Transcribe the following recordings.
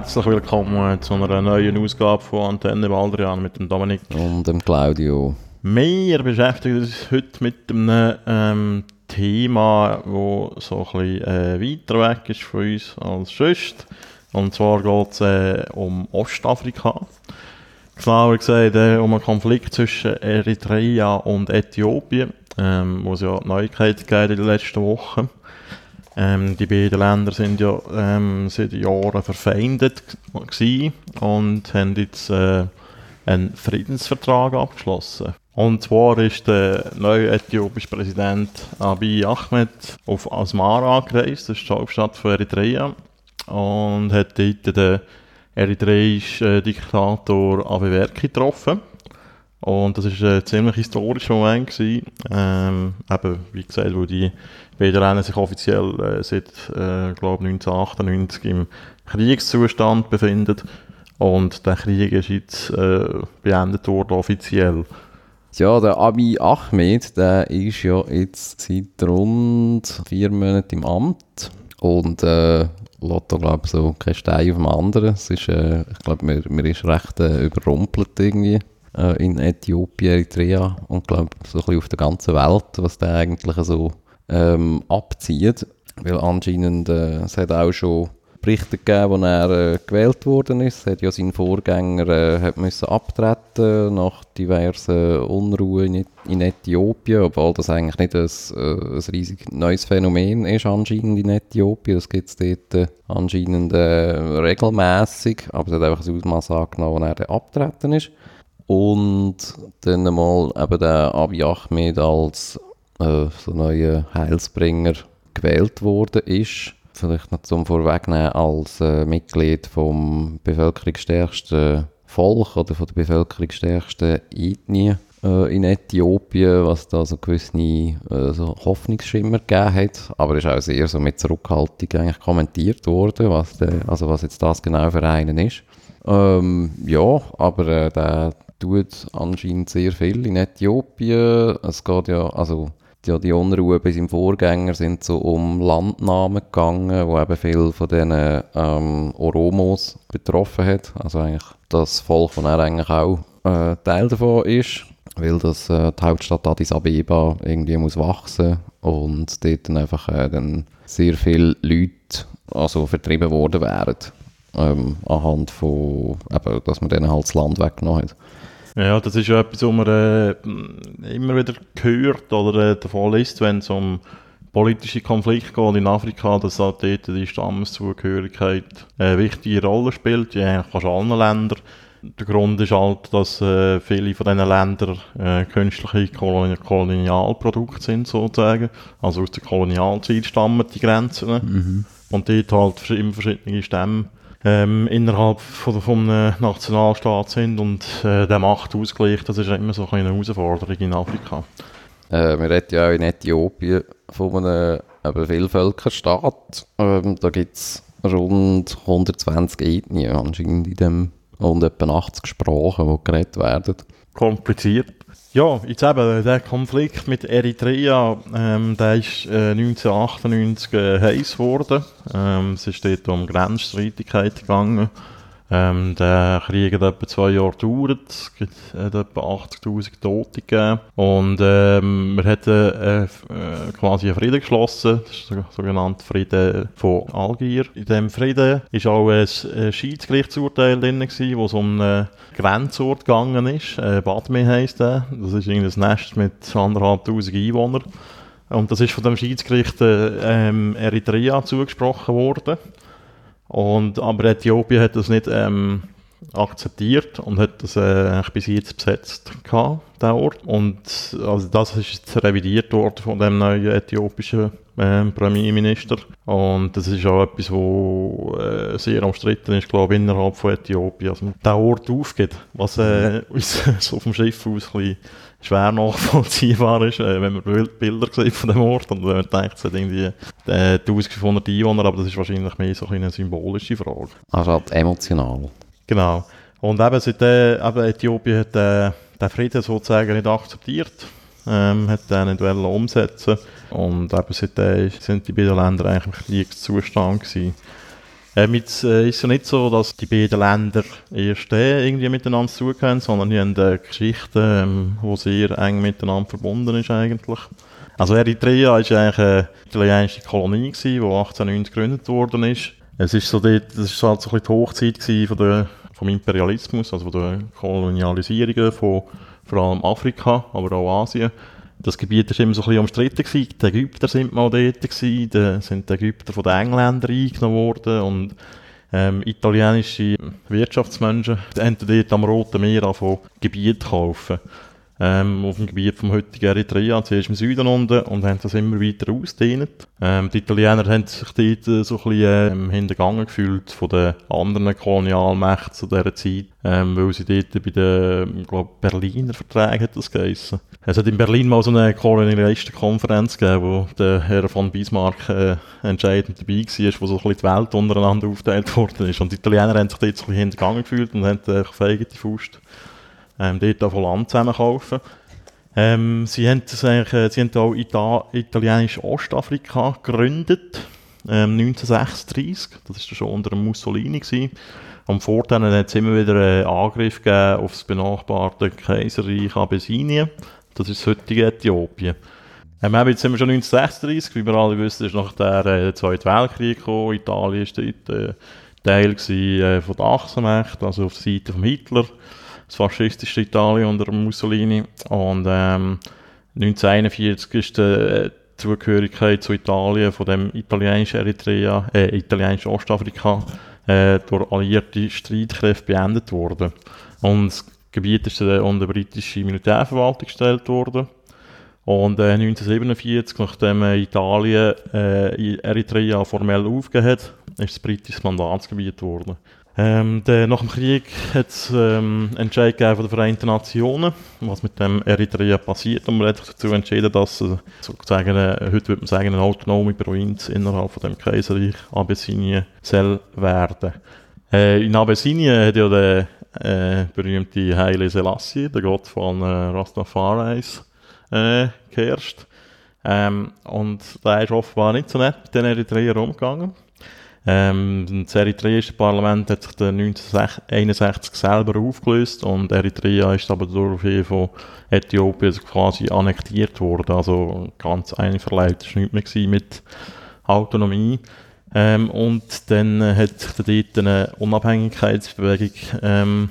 Herzlich willkommen zu einer neuen Ausgabe von Antenne Baldrian mit dem Dominik. Und dem Claudio. Wir beschäftigen uns heute mit einem ähm, Thema, das so ein bisschen äh, weiter weg ist von uns als sonst. Und zwar geht es äh, um Ostafrika. Genauer gesagt äh, um einen Konflikt zwischen Eritrea und Äthiopien, ähm, wo es ja Neuigkeiten gab in den letzten Wochen. Ähm, die beiden Länder sind ja ähm, seit Jahren verfeindet und haben jetzt äh, einen Friedensvertrag abgeschlossen. Und zwar ist der neue äthiopische Präsident Abiy Ahmed auf Asmara gereist, das ist die Hauptstadt von Eritrea, und hat dort den eritreischen Diktator Abiy getroffen. Und das war ein ziemlich historischer Moment. Gewesen. Ähm, eben, wie gesagt, wo die beiden Länder sich offiziell äh, seit, äh, glaube 1998 im Kriegszustand befinden. Und der Krieg ist jetzt äh, beendet worden, offiziell. Ja, der Abiy Ahmed, der ist ja jetzt seit rund vier Monaten im Amt und äh, da, glaube so kein Stein auf dem anderen. Es ist, äh, ich glaube, man ist recht äh, überrumpelt irgendwie äh, in Äthiopien, Eritrea und glaube so ein bisschen auf der ganzen Welt, was der eigentlich so ähm, abzieht. Weil anscheinend, äh, es hat auch schon Berichte gegeben, wo er äh, gewählt worden ist. Er hat ja sein Vorgänger äh, hat müssen abtreten nach diversen Unruhen in, in Äthiopien, obwohl das eigentlich nicht ein, äh, ein riesig neues Phänomen ist anscheinend in Äthiopien. Das gibt es dort äh, anscheinend äh, regelmäßig, aber es hat einfach ein Ausmaß angenommen, als er abtreten ist. Und dann einmal eben der Abiy Ahmed als äh, so neuer Heilsbringer gewählt worden ist vielleicht noch zum Vorwegnehmen, als äh, Mitglied vom bevölkerungsstärksten Volk oder von der bevölkerungsstärksten Ethnie äh, in Äthiopien, was da so gewisse äh, so Hoffnungsschimmer gegeben hat. Aber ist auch sehr so mit Zurückhaltung eigentlich kommentiert worden, was, der, also was jetzt das genau für einen ist. Ähm, ja, aber äh, der tut anscheinend sehr viel in Äthiopien. Es geht ja, also ja, die Unruhe bei seinem Vorgänger sind so um Landnahmen gegangen, wo eben viel von diesen ähm, Oromos betroffen hat. Also eigentlich das Volk, von er eigentlich auch äh, Teil davon ist, weil das, äh, die Hauptstadt Addis Abeba irgendwie muss wachsen und dort dann einfach äh, dann sehr viele Leute also vertrieben worden wären. Ähm, anhand von, eben, dass man denen halt das Land weggenommen hat. Ja, das ist ja etwas, was man äh, immer wieder hört oder äh, davon liest, wenn es um politische Konflikte geht in Afrika, dass halt dort die Stammeszugehörigkeit eine wichtige Rolle spielt, in eigentlich fast allen Ländern. Der Grund ist halt, dass äh, viele von diesen Ländern äh, künstliche Kolon Kolonialprodukte sind, sozusagen. Also aus der Kolonialzeit stammen die Grenzen. Mhm. Und dort halt immer verschiedene Stämme ähm, innerhalb von, von einem Nationalstaat sind und äh, der Machtausgleich, das ist immer so eine Herausforderung in Afrika. Äh, wir reden ja auch in Äthiopien von einem eben Vielvölkerstaat. Ähm, da gibt es rund 120 Ethnien anscheinend in dem und etwa 80 Sprachen, die geredet werden. Kompliziert. Ja, jetzt eben, der Konflikt mit Eritrea, ähm, der ist äh, 1998 äh, heiß geworden. Ähm, es ist dort um Grenzstreitigkeiten gegangen. Ähm, der Krieg hat etwa zwei Jahre gedauert, es hat etwa 80'000 Tote gegeben. Und ähm, wir hatten äh, äh, quasi einen Frieden geschlossen, das ist der sogenannte Frieden von Algier. In diesem Frieden war auch ein, Schiedsgerichtsurteil drin, gewesen, wo es um einen Grenzort gegangen ist, äh, Badme heisst der, das ist ein Nest mit anderthalbtausend Einwohnern. Und das ist von dem Schiedsgericht äh, ähm, Eritrea zugesprochen worden. Und, aber Äthiopien hat das nicht ähm, akzeptiert und hat das äh, bis jetzt besetzt gehabt, Ort. Und also das ist jetzt revidiert worden von dem neuen äthiopischen äh, Premierminister. Und das ist auch etwas, was äh, sehr umstritten ist, glaube ich, innerhalb von Äthiopien. Also der Ort aufgeht, was äh, uns so vom Schiff aus ein bisschen schwer nachvollziehbar ist, äh, wenn man Bilder sieht von dem Ort und wenn man denkt, es hat irgendwie äh, 1500 Einwohner, aber das ist wahrscheinlich mehr so eine symbolische Frage. Also halt emotional. Genau. Und eben, seit äh, eben Äthiopien hat äh, den Frieden sozusagen nicht akzeptiert, ähm, hat den nicht umsetzen und eben seitdem sind die beiden Länder eigentlich im Kriegszustand gewesen. Ähm, äh, ist es ja nicht so, dass die beiden Länder erst äh, irgendwie miteinander zugehören, sondern die haben eine Geschichte, ähm, die sehr eng miteinander verbunden ist eigentlich. Also Eritrea war eigentlich eine italienische Kolonie, gewesen, die 1890 gegründet worden ist. Es ist so dort, das ist halt so ein die Hochzeit von der, vom Imperialismus, also von der Kolonialisierung von vor allem Afrika, aber auch Asien. Das Gebiet war immer so ein bisschen umstritten. Gewesen. Die Ägypter sind mal dort, gewesen. da sind die Ägypter von den Engländern eingenommen worden und ähm, italienische Wirtschaftsmenschen haben dort am Roten Meer von Gebiet kaufen ähm, auf dem Gebiet vom heutigen Eritrea, zuerst im Süden unten, und haben das immer weiter ausgedehnt. Ähm, die Italiener haben sich dort äh, so ein bisschen ähm, hintergangen gefühlt von den anderen Kolonialmächten zu dieser Zeit, ähm, weil sie dort bei den, glaub, Berliner Verträgen hat das geheissen. Es hat in Berlin mal so eine Kolonialistenkonferenz gegeben, wo der Herr von Bismarck äh, entscheidend dabei war, wo so ein bisschen die Welt untereinander aufgeteilt worden ist. Und die Italiener haben sich dort so ein bisschen hintergangen gefühlt und haben äh, auf eigene Faust ähm, dort von Land zusammen kaufen. Ähm, sie haben, das eigentlich, äh, sie haben auch Ita italienisch Ostafrika gegründet, ähm, 1936. Das war schon unter Mussolini. Gewesen. Am Vorteil hat es immer wieder einen Angriff gegeben auf das benachbarte Kaiserreich Abessinien. Das ist das heutige Äthiopien. Ähm, jetzt sind wir schon 1936, wie wir alle wissen, ist nach der äh, Zweiten Weltkrieg gekommen. Italien war dort äh, Teil gewesen, äh, von der Achsenmächte, also auf der Seite von Hitler das faschistische Italien unter Mussolini. Und ähm, 1941 ist die äh, Zugehörigkeit zu Italien von dem italienischen Eritrea, äh, italienischen Ostafrika äh, durch alliierte Streitkräfte beendet worden. Und Gebiet ist äh, unter britische Militärverwaltung gestellt worden. Und äh, 1947, nachdem äh, Italien äh, Eritrea formell aufgegeben hat, ist das britisches Mandatsgebiet geworden. Ähm, der, nach dem Krieg hat es ähm, Entscheid gegeben von den Vereinten Nationen, was mit dem Eritrea passiert. Und man hat sich dazu entschieden, dass äh, sozusagen, äh, heute würde man sagen, eine autonome Provinz innerhalb von dem Kaiserreich Abessinien soll werden. Äh, in Abessinien hat ja der äh, berühmte Haile Selassie, der Gott von äh, Rastafaris, äh, geherrscht. Ähm, und der ist offenbar nicht so nett mit den Eritreern umgegangen. Ähm, das eritreische Parlament hat sich dann 1961 selber aufgelöst und Eritrea ist aber daraufhin von Äthiopien quasi annektiert worden. Also ganz einverleibt war nichts mehr mit Autonomie. Ähm, und dann hat sich dort eine Unabhängigkeitsbewegung ähm,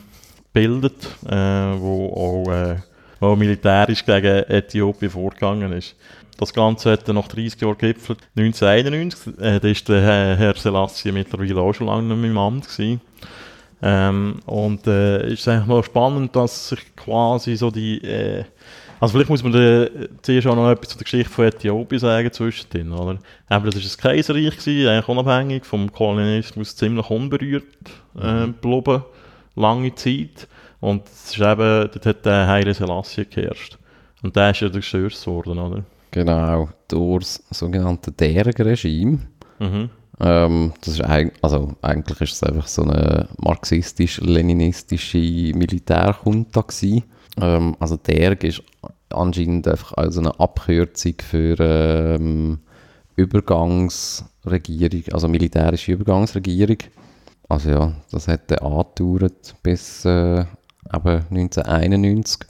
gebildet, äh, wo auch äh, wo militärisch gegen Äthiopien vorgegangen ist. Das Ganze hat dann nach 30 Jahren gipfelt. 1991, äh, da ist der Herr Selassie mittlerweile auch schon lange nicht mehr im Amt gewesen. Ähm, und äh, ist eigentlich noch spannend, dass sich quasi so die, äh, also vielleicht muss man da zuerst auch noch etwas zu der Geschichte von Äthiopien sagen zwischendrin, oder? Aber das ist ein Kaiserreich gewesen, eigentlich unabhängig vom Kolonialismus, ziemlich unberührt äh, geblieben, lange Zeit. Und es ist eben, dort hat der Heile Selassie geherrscht. Und der ist ja gestürzt worden, oder? Genau, durch das sogenannte Derg-Regime. Mhm. Ähm, das ist eig also eigentlich ist es einfach so eine marxistisch-leninistische Militärjunta Ähm, also Derg ist anscheinend einfach also eine Abkürzung für ähm, Übergangsregierung, also militärische Übergangsregierung. Also ja, das hätte angedauert bis äh, 1991.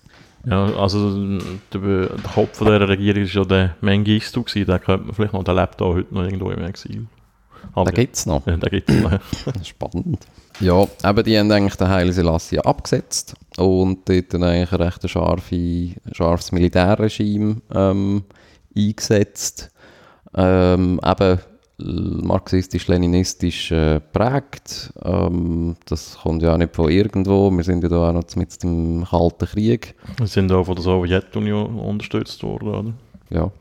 Ja, also der, Kopf von dieser Regierung war ja der Mengistu, den könnte man vielleicht noch, der lebt auch heute noch irgendwo im Exil. Aber, den gibt es noch? Ja, den gibt es noch, ja. Spannend. Ja, aber die haben eigentlich den Haile Selassie abgesetzt und dort dann eigentlich ein recht scharfe, scharfes Militärregime ähm, eingesetzt. Ähm, eben marxistisch-leninistisch äh, prägt. Ähm, das kommt ja auch nicht von irgendwo. Wir sind ja da auch noch mit dem Kalten Krieg. Wir sind auch von der Sowjetunion unterstützt worden, oder? Ja,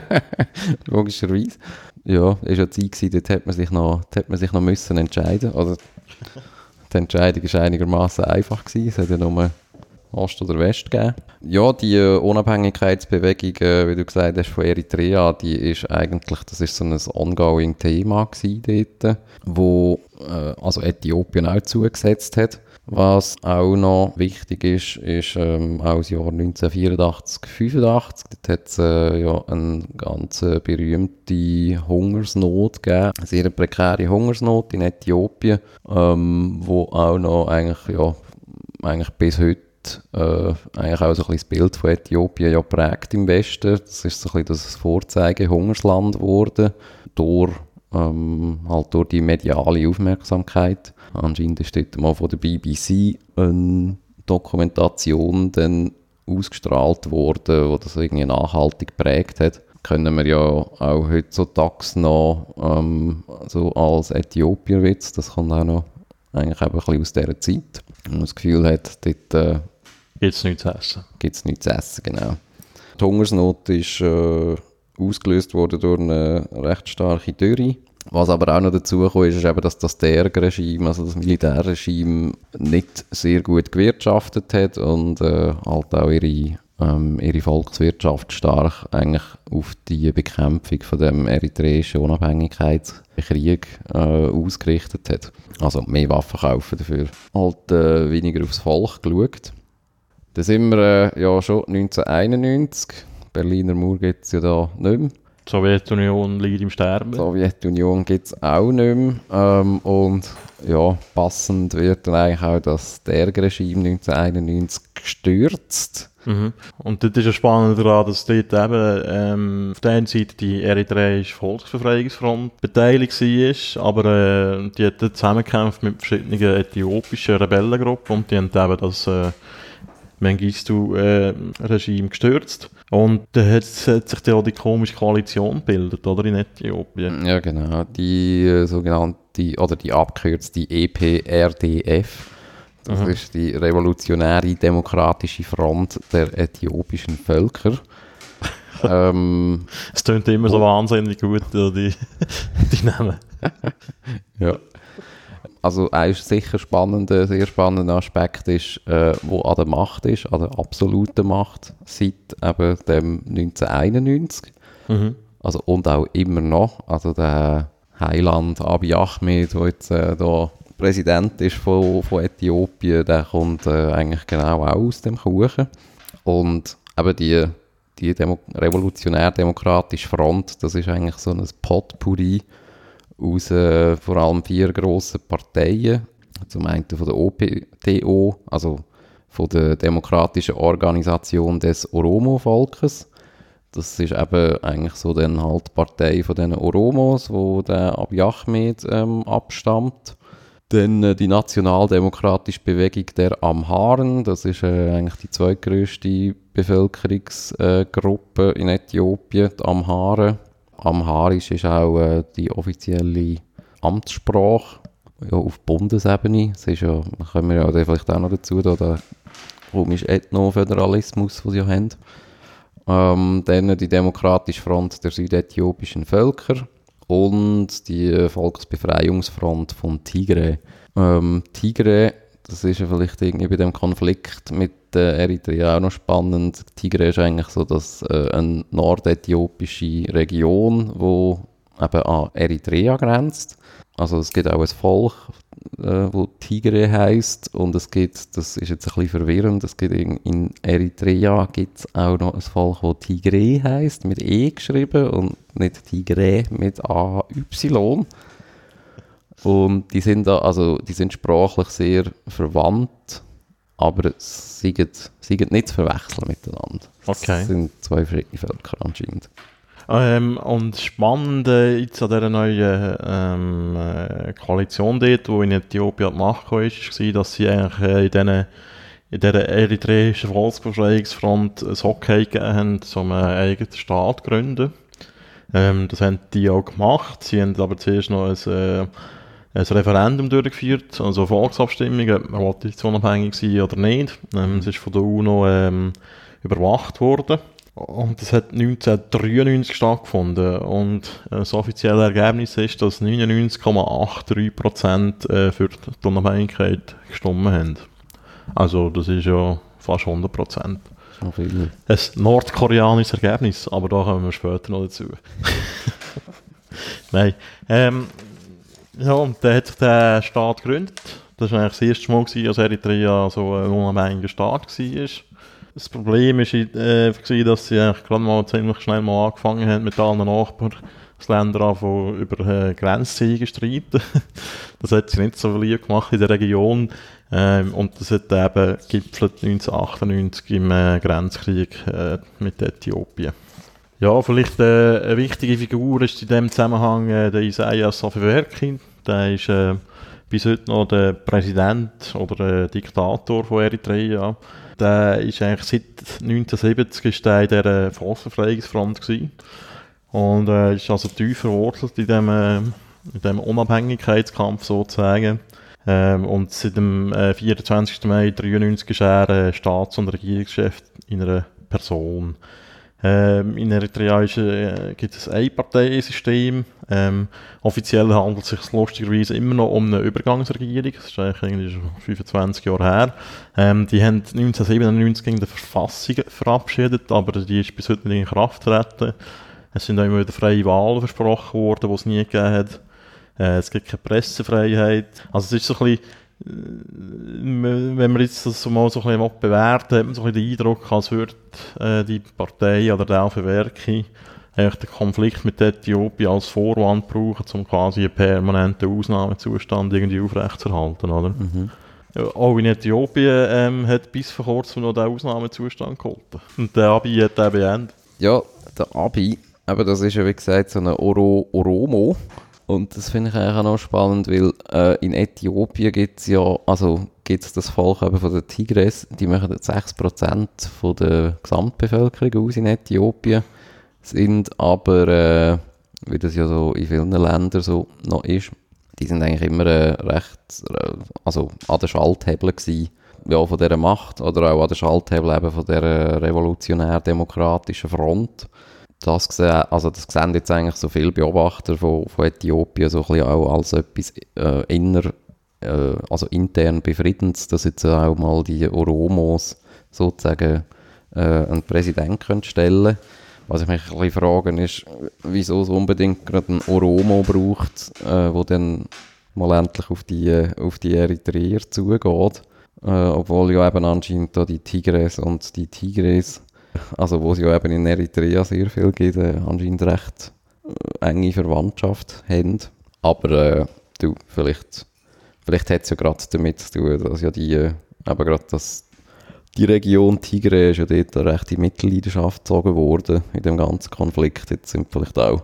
logischerweise. Ja, es war ja Zeit, dort hat man sich noch, hat man sich noch müssen entscheiden. Oder die Entscheidung war einigermaßen einfach. Gewesen. Es hat ja nur Ost oder West gegeben. Ja, die äh, Unabhängigkeitsbewegung, äh, wie du gesagt hast, von Eritrea, die ist eigentlich, das ist so ein ongoing Thema gewesen dort, wo äh, also Äthiopien auch zugesetzt hat. Was auch noch wichtig ist, ist ähm, auch das Jahr 1984, 85. Dort hat es äh, ja eine ganz berühmte Hungersnot gegeben, eine sehr prekäre Hungersnot in Äthiopien, ähm, wo auch noch eigentlich, ja, eigentlich bis heute äh, eigentlich auch so ein bisschen das Bild von Äthiopien ja prägt im Westen. Das ist so ein bisschen das Vorzeige-Hungersland geworden, durch, ähm, halt durch die mediale Aufmerksamkeit. Anscheinend ist dort mal von der BBC eine Dokumentation dann ausgestrahlt worden, wo das irgendwie nachhaltig geprägt hat. Können wir ja auch heutzutage noch ähm, so als Äthiopier-Witz, das kommt auch noch eigentlich eben ein bisschen aus dieser Zeit. Und man das Gefühl hat, dort äh, gibt es nichts zu essen. Gibt es nichts zu essen, genau. Die Hungersnot ist äh, ausgelöst worden durch eine recht starke Dürre. Was aber auch noch dazu kam, ist, ist eben, dass das DERG-Regime, also das Militärregime, nicht sehr gut gewirtschaftet hat und äh, halt auch ihre, ähm, ihre Volkswirtschaft stark eigentlich auf die Bekämpfung von dem eritreischen Unabhängigkeitskrieg äh, ausgerichtet hat. Also mehr Waffen kaufen dafür. Halt äh, weniger aufs Volk geschaut. Da sind wir äh, ja schon 1991. Berliner Mauer gibt es ja da nicht mehr. Die Sowjetunion liegt im Sterben. Die Sowjetunion gibt es auch nicht mehr. Ähm, und ja, passend wird dann eigentlich auch das DERG-Regime 1991 gestürzt. Mhm. Und das ist ja spannend daran, dass dort eben ähm, auf der einen Seite die Eritreische Volksbefreiungsfront beteiligt war, aber äh, die hat zusammengekämpft mit verschiedenen äthiopischen Rebellengruppen und die haben eben das äh, Mengistu-Regime äh, gestürzt. Und dann hat, hat sich dann auch die komische Koalition gebildet, oder, in Äthiopien. Ja, genau. Die äh, sogenannte, oder die abkürzte EPRDF. Das mhm. ist die Revolutionäre Demokratische Front der äthiopischen Völker. ähm, es klingt immer so wahnsinnig gut, die, die Namen. ja. Also ein sicher spannender, sehr spannender Aspekt ist, äh, wo an der Macht ist, an der absoluten Macht, seit eben dem 1991. Mhm. Also, und auch immer noch. Also der Heiland Abiy Ahmed, der jetzt äh, da Präsident ist von, von Äthiopien, der kommt äh, eigentlich genau auch aus dem Kuchen. Und eben die, die Demo revolutionär-demokratische Front, das ist eigentlich so ein Potpourri aus äh, vor allem vier grossen Parteien. Zum einen von der OPTO, also von der Demokratischen Organisation des Oromo-Volkes. Das ist eben eigentlich so dann halt die Partei von den Oromos, wo der Abiy ähm, abstammt. Dann äh, die nationaldemokratische Bewegung der Amharen, das ist äh, eigentlich die zweitgrößte Bevölkerungsgruppe in Äthiopien, die Amharen. Amharisch ist auch äh, die offizielle Amtssprache ja, auf Bundesebene. Das ist ja, da kommen wir ja vielleicht auch noch dazu, da der komische Ethnoföderalismus, den sie ja haben. Ähm, dann die Demokratische Front der südäthiopischen Völker und die Volksbefreiungsfront von Tigre. Ähm, Tigre, das ist ja vielleicht irgendwie bei dem Konflikt mit äh, Eritrea auch noch spannend. Tigre ist eigentlich so dass, äh, eine nordäthiopische Region, wo eben an Eritrea grenzt. Also es gibt auch ein Volk, äh, wo Tigre heißt und es gibt, das ist jetzt ein bisschen verwirrend, es gibt in, in Eritrea gibt es auch noch ein Volk, wo Tigre heißt, mit E geschrieben und nicht Tigre mit AY. Und die sind da, also die sind sprachlich sehr verwandt aber sie sind nicht zu verwechseln miteinander. Okay. Das sind zwei verschiedene Völker anscheinend. Ähm, und spannend äh, jetzt an dieser neuen ähm, äh, Koalition dort, die in Äthiopien an die Macht kam, ist, war, dass sie eigentlich äh, in diesen in dieser eritreischen Volksbefreiungsfront ein Hockey gegeben haben, um einen eigenen Staat zu gründen. Ähm, das haben die auch gemacht. Sie haben aber zuerst noch ein äh, ein Referendum durchgeführt, also Volksabstimmung, ob man jetzt unabhängig sein oder nicht. Ähm, es ist von der UNO ähm, überwacht worden. Und das hat 1993 stattgefunden. Und äh, das offizielle Ergebnis ist, dass 99,83% äh, für die Unabhängigkeit gestimmt haben. Also das ist ja fast 100%. Schon viel. Ein nordkoreanisches Ergebnis, aber da kommen wir später noch dazu. Nein. Ähm, Ja, und dann hat sich der Staat gegründet. Das war eigentlich das erste Mal, gewesen, als Eritrea so ein unabhängiger Staat war. Das Problem war, äh, dass sie eigentlich gerade mal ziemlich schnell mal angefangen haben mit allen Nachbarländern anfangen, über äh, Grenzziehungen streiten. das hat sie nicht so lieb gemacht in der Region. Ähm, und das hat eben gipfelt 1998 im äh, Grenzkrieg äh, mit Äthiopien. Ja, vielleicht äh, eine wichtige Figur ist in dem Zusammenhang äh, der Isaias Afewerki. Der ist äh, bis heute noch der Präsident oder der Diktator von Eritrea. Der ist eigentlich seit 1970 ist der in dieser Volksbefreiungsfront gewesen. Und äh, ist also tief verwurzelt in dem, äh, in dem Unabhängigkeitskampf sozusagen. Ähm, und seit dem äh, 24. Mai 1993 ist er äh, Staats- und Regierungschef in einer Person. Ähm, in Eritrea ist, äh, gibt es ein Einparteiensystem. Ähm, offiziell handelt es sich lustigerweise immer noch um eine Übergangsregierung. Das ist eigentlich schon 25 Jahre her. Ähm, die haben 1997 gegen die Verfassung verabschiedet, aber die ist bis heute nicht in Kraft getreten. Es sind auch immer wieder freie Wahlen versprochen worden, die es nie gegeben hat. Äh, es gibt keine Pressefreiheit. Also es ist so ein bisschen wenn man jetzt das mal so ein bisschen bewerten hat man so ein bisschen den Eindruck, als würde äh, die Partei oder der Verwerke eigentlich den Konflikt mit Äthiopien als Vorwand brauchen, um quasi einen permanenten Ausnahmezustand irgendwie aufrechtzuerhalten, oder? Mhm. Ja, auch in Äthiopien ähm, hat bis vor kurzem noch der Ausnahmezustand gehalten. Und der Abi hat den beendet. Ja, der Abi, aber das ist ja wie gesagt so ein Oro Oromo. Und das finde ich eigentlich auch noch spannend, weil äh, in Äthiopien gibt es ja, also gibt das Volk eben von den Tigres, die machen 6% von der Gesamtbevölkerung aus in Äthiopien, sind aber, äh, wie das ja so in vielen Ländern so noch ist, die sind eigentlich immer äh, recht, äh, also an der Schalthebel gewesen, ja, von dieser Macht oder auch an der Schalthebel eben von dieser revolutionär-demokratischen Front das gesehen, also das sehen jetzt eigentlich so viele Beobachter von, von Äthiopien so ein bisschen auch als etwas äh, inner, äh, also intern befriedendes, dass jetzt auch mal die Oromos sozusagen äh, einen Präsidenten können stellen Was ich mich ein bisschen frage, ist, wieso es unbedingt gerade einen Oromo braucht, äh, wo dann mal endlich auf die, auf die Eritreer zugeht. Äh, obwohl ja eben anscheinend da die Tigres und die Tigres also wo es ja eben in Eritrea sehr viel gibt, äh, anscheinend recht äh, enge Verwandtschaft haben. Aber äh, du, vielleicht, vielleicht hat es ja gerade damit zu tun, dass ja die, äh, gerade das, die Region Tigre ist ja dort recht in Mittelleidenschaft gezogen worden in dem ganzen Konflikt. Jetzt sind vielleicht auch,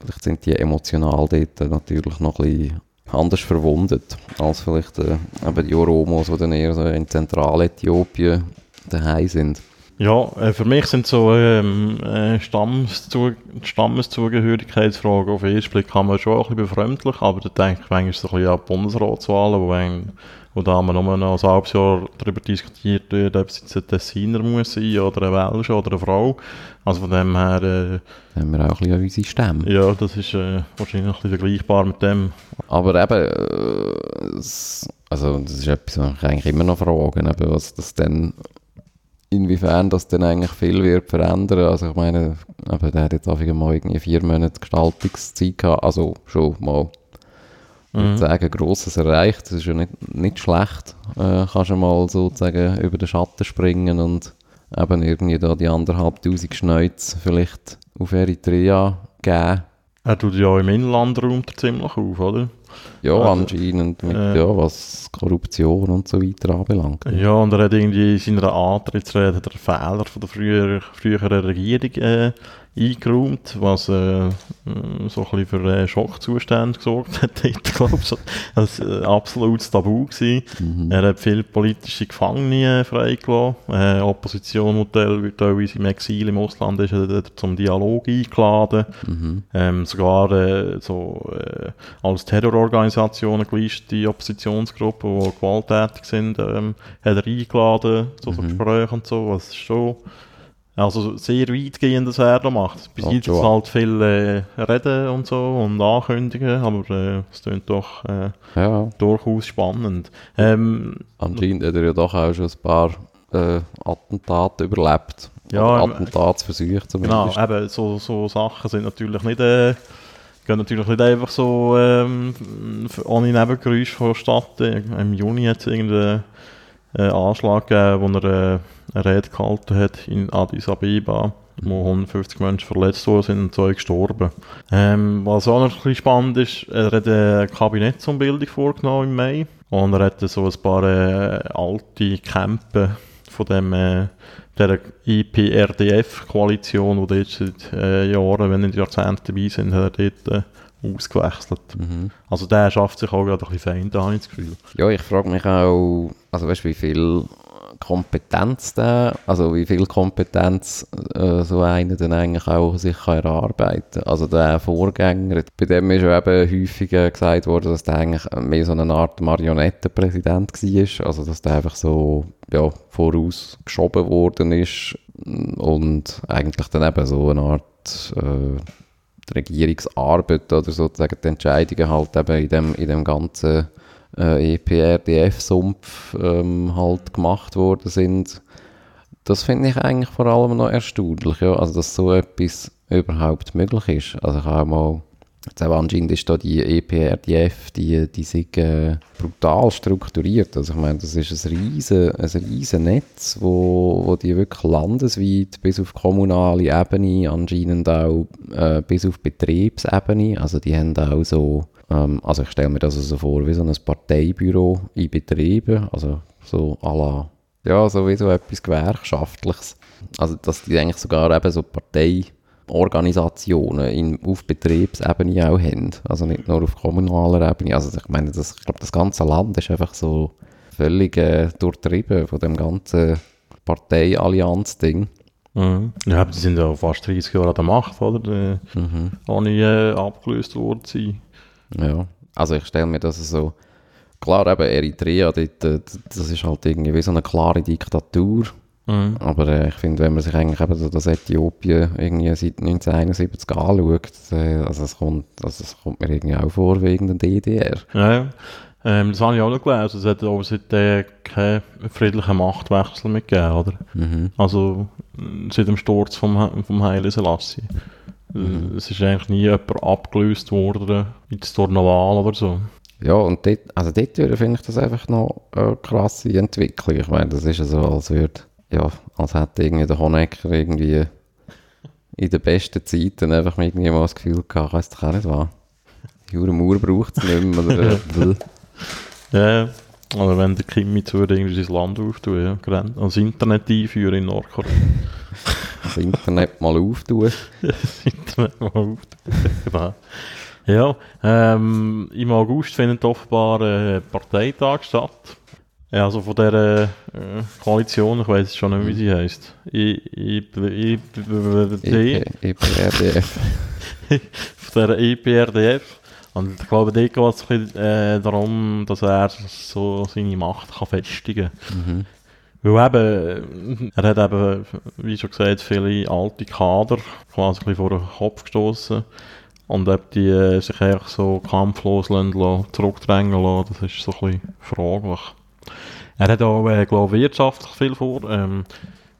vielleicht sind die emotional dort natürlich noch ein bisschen anders verwundet als vielleicht äh, eben die Oromos, die dann eher so in Zentraläthiopien daheim sind. Ja, äh, für mich sind so ähm, äh, Stammeszu Stammeszugehörigkeitsfragen auf den ersten Blick kann man schon ein bisschen befremdlich, aber da denke ich manchmal so ein bisschen an die Bundesratswahlen, wo, ein, wo da man nur noch ein halbes Jahr darüber diskutiert wird, ob es jetzt ein Tessiner muss sein oder ein Welsch oder eine Frau. Also von dem her... Äh, haben wir auch ein bisschen unsere Stämme. Ja, das ist äh, wahrscheinlich ein bisschen vergleichbar mit dem. Aber eben, äh, also das ist etwas, was ich eigentlich immer noch fragen, eben, was das denn inwiefern das dann eigentlich viel wird verändern. Also ich meine, aber der hat jetzt einfach mal irgendwie vier Monate Gestaltungszeit gehabt, also schon mal mhm. sagen, Grosses erreicht. Das ist ja nicht, nicht schlecht. Äh, kannst du mal sozusagen über den Schatten springen und eben irgendwie da die anderthalbtausend Schneuz vielleicht auf Eritrea geben. Er tut ja im Inlandraum ziemlich auf, oder? Ja, also, anscheinend mit, äh, ja, was Korruption und so weiter anbelangt. Ja, und er hat irgendwie in seiner Antrittsrede einen Fehler von der früheren, früheren Regierung äh, eingeräumt, was äh, so ein bisschen für äh, Schockzustände gesorgt hat. ich glaube, das war ein absolutes Tabu. Gewesen. Mhm. Er hat viele politische Gefangene äh, freigelassen. Äh, Opposition wird teilweise im Exil im Ausland ist er zum Dialog eingeladen. Mhm. Ähm, sogar äh, so äh, als Terrororganisation gelistete Oppositionsgruppen, die gewalttätig sind, ähm, hat er eingeladen zu so mhm. Gesprächen und so. Ist schon also sehr weitgehend, was er da macht. Bis jetzt halt viel äh, Reden und so und Ankündigen, aber äh, es klingt doch äh, ja. durchaus spannend. Ähm, Anscheinend hat er ja doch auch schon ein paar äh, Attentate überlebt. Ja, Attentatsversuche zumindest. Genau, eben, so, so Sachen sind natürlich nicht äh, geht natürlich nicht einfach so ähm, ohne Nebengeräusche vonstatten. Im Juni hat es irgendeinen äh, Anschlag gegeben, wo er äh, eine Rede gehalten hat in Addis Abeba, wo 150 Menschen verletzt worden sind und zwei gestorben. Ähm, was auch noch ein bisschen spannend ist, er hat eine Kabinettsumbildung vorgenommen im Mai und er hat so ein paar äh, alte Campen von dem äh, der IPRDF-Koalition, die dort seit äh, Jahren, wenn nicht Jahrzehnten dabei sind, hat er dort äh, ausgewechselt. Mhm. Also der schafft sich auch gerade ein bisschen fein, da habe ich das Gefühl. Ja, ich frage mich auch, also weißt wie viel Kompetenz da, also wie viel Kompetenz äh, so einer dann eigentlich auch sich kann erarbeiten. Also der Vorgänger, bei dem ist ja eben häufig äh, gesagt worden, dass der eigentlich mehr so eine Art Marionettenpräsident war, also dass der einfach so ja, vorausgeschoben worden ist und eigentlich dann eben so eine Art äh, Regierungsarbeit oder sozusagen die Entscheidungen halt eben in dem, in dem ganzen äh, EPRDF-Sumpf ähm, halt gemacht worden sind. Das finde ich eigentlich vor allem noch erstaunlich, ja? also dass so etwas überhaupt möglich ist. Also ich habe auch mal, jetzt auch anscheinend ist da die EPRDF, die, die sind äh, brutal strukturiert. Also ich meine, das ist ein riesen, ein riesen Netz, wo, wo die wirklich landesweit bis auf kommunale Ebene, anscheinend auch äh, bis auf Betriebsebene, also die haben auch so ähm, also ich stelle mir das also so vor wie so ein Parteibüro in Betrieben, also so à la, ja, so wie so etwas Gewerkschaftliches. Also dass die eigentlich sogar eben so Parteiorganisationen in, auf Betriebsebene auch haben, also nicht nur auf kommunaler Ebene. Also ich meine, das, ich glaube, das ganze Land ist einfach so völlig äh, durchtrieben von dem ganzen Parteiallianz-Ding. Mhm. Ja, aber die sind ja fast 30 Jahre an der Macht, oder? Die, Mhm. Ohne äh, abgelöst worden zu sein. Ja, also ich stelle mir das so, klar eben Eritrea, dort, äh, das ist halt irgendwie wie so eine klare Diktatur, Mhm. aber äh, ich finde, wenn man sich eigentlich eben so das Äthiopien irgendwie seit 1971 anschaut, äh, also es kommt, also es kommt mir irgendwie auch vor wie irgendein DDR. Ja, ja. Ähm, das habe ich auch noch gelesen. Es hat aber seitdem keinen friedlichen Machtwechsel mehr gegeben, oder? Mhm. Also seit dem Sturz vom, vom Haile Selassie. Mhm. Es ist eigentlich nie jemand abgelöst worden, eine Wahl oder so. Ja, und dort, also dort finde ich das einfach noch eine krasse Entwicklung. Ich meine, das ist ja so, als würde, ja, als hätte irgendwie der Honecker irgendwie in den besten Zeiten einfach irgendwie mal das Gefühl gehabt, weiss doch auch nicht was. Jure Mauer braucht es nicht mehr. Oder, äh, Ja. Oder wenn der Kim jetzt würde irgendwie sein Land auftun, ja. Gren- Also das Internet einführen in Nordkorea. das Internet mal auftun. das Internet mal auftun. genau. Ja, ähm, im August findet offenbar ein Parteitag statt. Ja, also von dieser äh, Koalition, ich weiß schon nicht, wie sie heisst. I, I, I, I, EP, EPRDF. von dieser EPRDF. Und ich glaube, dort geht es äh, darum, dass er so seine Macht kann festigen kann. Mhm. Weil eben, er hat eben, wie schon gesagt, viele alte Kader quasi vor den Kopf gestoßen. Und ob die äh, sich eigentlich so kampflos lassen, zurückdrängen lassen, das ist so ein bisschen fraglich. Er hat auch, äh, glaube ich, wirtschaftlich viel vor. Ähm,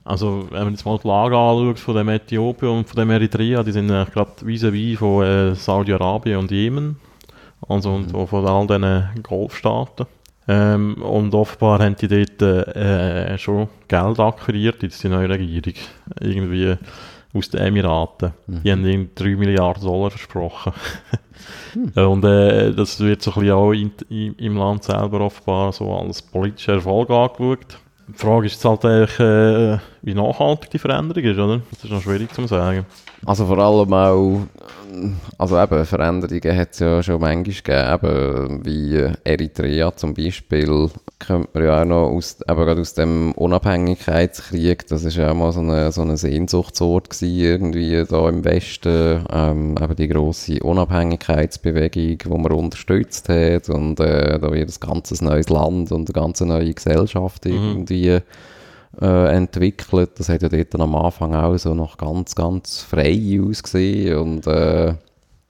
also, wenn man jetzt mal die Lage anschaut von dem Äthiopien und von dem Eritrea, die sind äh, gerade vis-à-vis von äh, Saudi-Arabien und Jemen. Also, und auch von all diesen Golfstaaten. Ähm, und offenbar haben die dort äh, schon Geld akquiriert, jetzt die neue Regierung. Irgendwie aus den Emiraten. Die haben ihnen 3 Milliarden Dollar versprochen. Und äh, das wird so ein bisschen auch in, in, im Land selber offenbar so als politischer Erfolg angeschaut. Die Frage ist jetzt halt eigentlich, äh, wie nachhaltig die Veränderung ist, oder? Das ist noch schwierig zu sagen. Also vor allem auch, also eben Veränderungen hat es ja schon manchmal gegeben, eben wie Eritrea zum Beispiel, könnte man ja auch noch aus, eben gerade aus dem Unabhängigkeitskrieg, das ist ja auch mal so eine, so eine Sehnsuchtsort gewesen, irgendwie da im Westen, ähm, eben die grosse Unabhängigkeitsbewegung, die man unterstützt hat und äh, da wird ein ganzes neues Land und eine ganz neue Gesellschaft irgendwie äh, entwickelt. Das hat ja dort am Anfang auch so noch ganz, ganz frei ausgesehen und äh,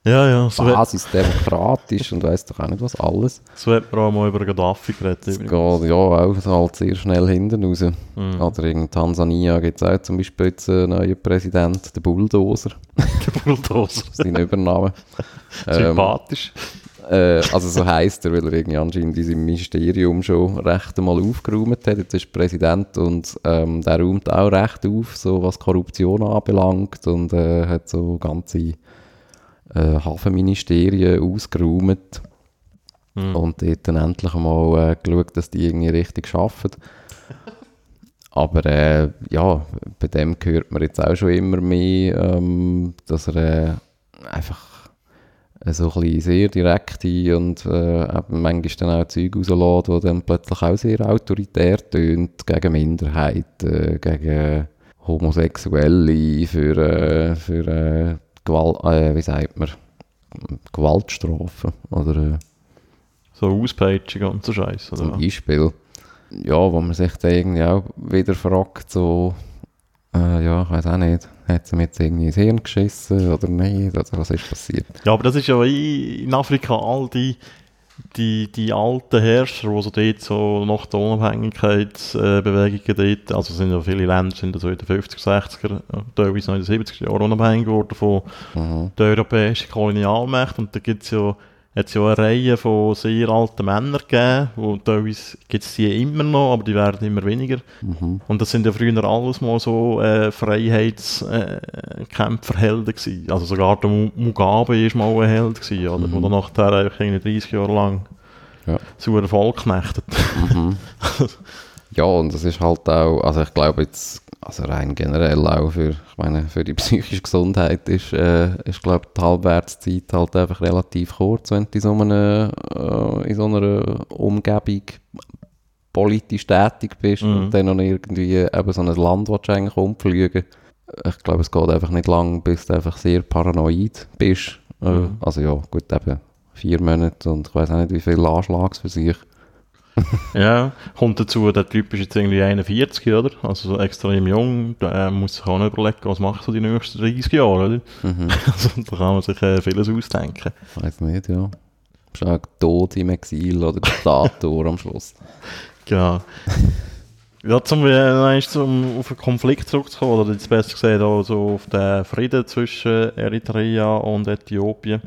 Ja, ja, so basisdemokratisch und weiss doch auch nicht was alles. so hat man auch mal über Gaddafi geredet. Es übrigens. geht ja auch halt sehr schnell hinten raus. Mhm. Oder in Tansania gibt es auch zum Beispiel jetzt einen neuen Präsident, der Bulldozer, Der Bulldozer. sein Übernahme. ähm, Sympathisch. Äh, also so heisst er, weil er irgendwie anscheinend in seinem Ministerium schon recht einmal aufgeräumt hat. Jetzt ist er Präsident und ähm, der räumt auch recht auf, so was Korruption anbelangt und äh, hat so ganze äh, Hafenministerien ausgeräumt Mhm. und dort dann endlich mal äh, geschaut, dass die irgendwie richtig arbeiten. Aber äh, ja, bei dem hört man jetzt auch schon immer mehr, ähm, dass er äh, einfach so ein bisschen sehr direkte und äh, eben manchmal dann auch Zeug rauslässt, die dann plötzlich auch sehr autoritär tönt gegen Minderheiten, gegen Homosexuelle, für, äh, für äh, Gewalt, äh, wie sagt man, Gewaltstrafen oder äh, So Auspeitschung und so Scheiße. zum Oder? Beispiel. Ja, wo man sich dann irgendwie auch wieder fragt, so, äh, ja, ich weiß auch nicht, hat sie mir jetzt irgendwie ins Hirn geschissen oder nicht, oder was ist passiert? Ja, aber das ist ja in in Afrika all die, die, die alten Herrscher, die so dort so nach der Unabhängigkeitsbewegungen dort, also sind ja viele Länder, sind so in den 50er, 60er, äh, teilweise noch in den 70er Jahren unabhängig geworden von Mhm. der europäischen Kolonialmacht und da gibt es ja, hat's ja eine Reihe von sehr alten Männern gegeben, wo teilweise gibt es die immer noch, aber die werden immer weniger. Mhm. Und das sind ja früher alles mal so äh, Freiheitskämpferhelden gewesen. Also sogar der Mu- Mugabe ist mal ein Held gewesen, oder? Mhm. Der dann nachher eigentlich irgendwie 30 Jahre lang Ja. zu einem Volk. Mhm. ja, und es ist halt auch, also ich glaube jetzt, also rein generell auch für, ich meine, für die psychische Gesundheit ist, äh, ist glaube die Halbwertszeit halt einfach relativ kurz, wenn du in so einer, äh, in so einer Umgebung politisch tätig bist Mhm. und dann noch irgendwie eben so ein Land eigentlich umfliegen. Ich glaube, es geht einfach nicht lang, bis du einfach sehr paranoid bist. Äh, Mhm. Also ja, gut, eben vier Monate und ich weiß auch nicht, wie viel Anschlags für sich. Ja, kommt dazu, der Typ ist jetzt irgendwie 41, oder? Also so extrem jung, der muss sich auch noch überlegen, was macht so die nächsten 30 Jahre, oder? Mhm. Also da kann man sich äh, vieles ausdenken. Weiß nicht, ja. Bist auch tot im Exil oder Diktator am Schluss. Genau. Ja, zum, äh, zum auf den Konflikt zurückzukommen, oder jetzt besser gesagt auch so auf den Frieden zwischen Eritrea und Äthiopien.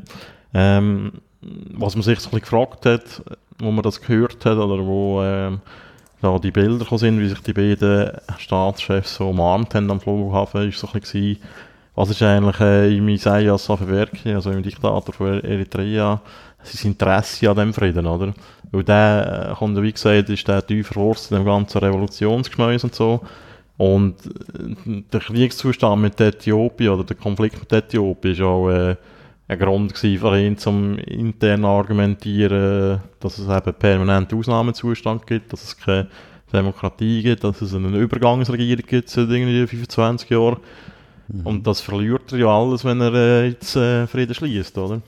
Ähm, was man sich so ein bisschen gefragt hat, wo man das gehört hat, oder wo ähm, da die Bilder sind, wie sich die beiden Staatschefs so umarmt haben am Flughafen, ist so ein bisschen was ist eigentlich äh, im Isaias Afewerki, also im Diktator von Eritrea, sein Interesse an dem Frieden, oder? Weil der, äh, kommt, wie gesagt, ist der tief verwurzelt in dem ganzen Revolutionsgeschmäus und so. Und äh, der Kriegszustand mit Äthiopien oder der Konflikt mit Äthiopien ist auch äh, ein Grund gewesen für ihn, zum intern argumentieren, dass es eben permanenten Ausnahmezustand gibt, dass es keine Demokratie gibt, dass es eine Übergangsregierung gibt seit irgendwie 25 Jahren. Und das verliert er ja alles, wenn er äh, jetzt äh, Frieden schließt, oder?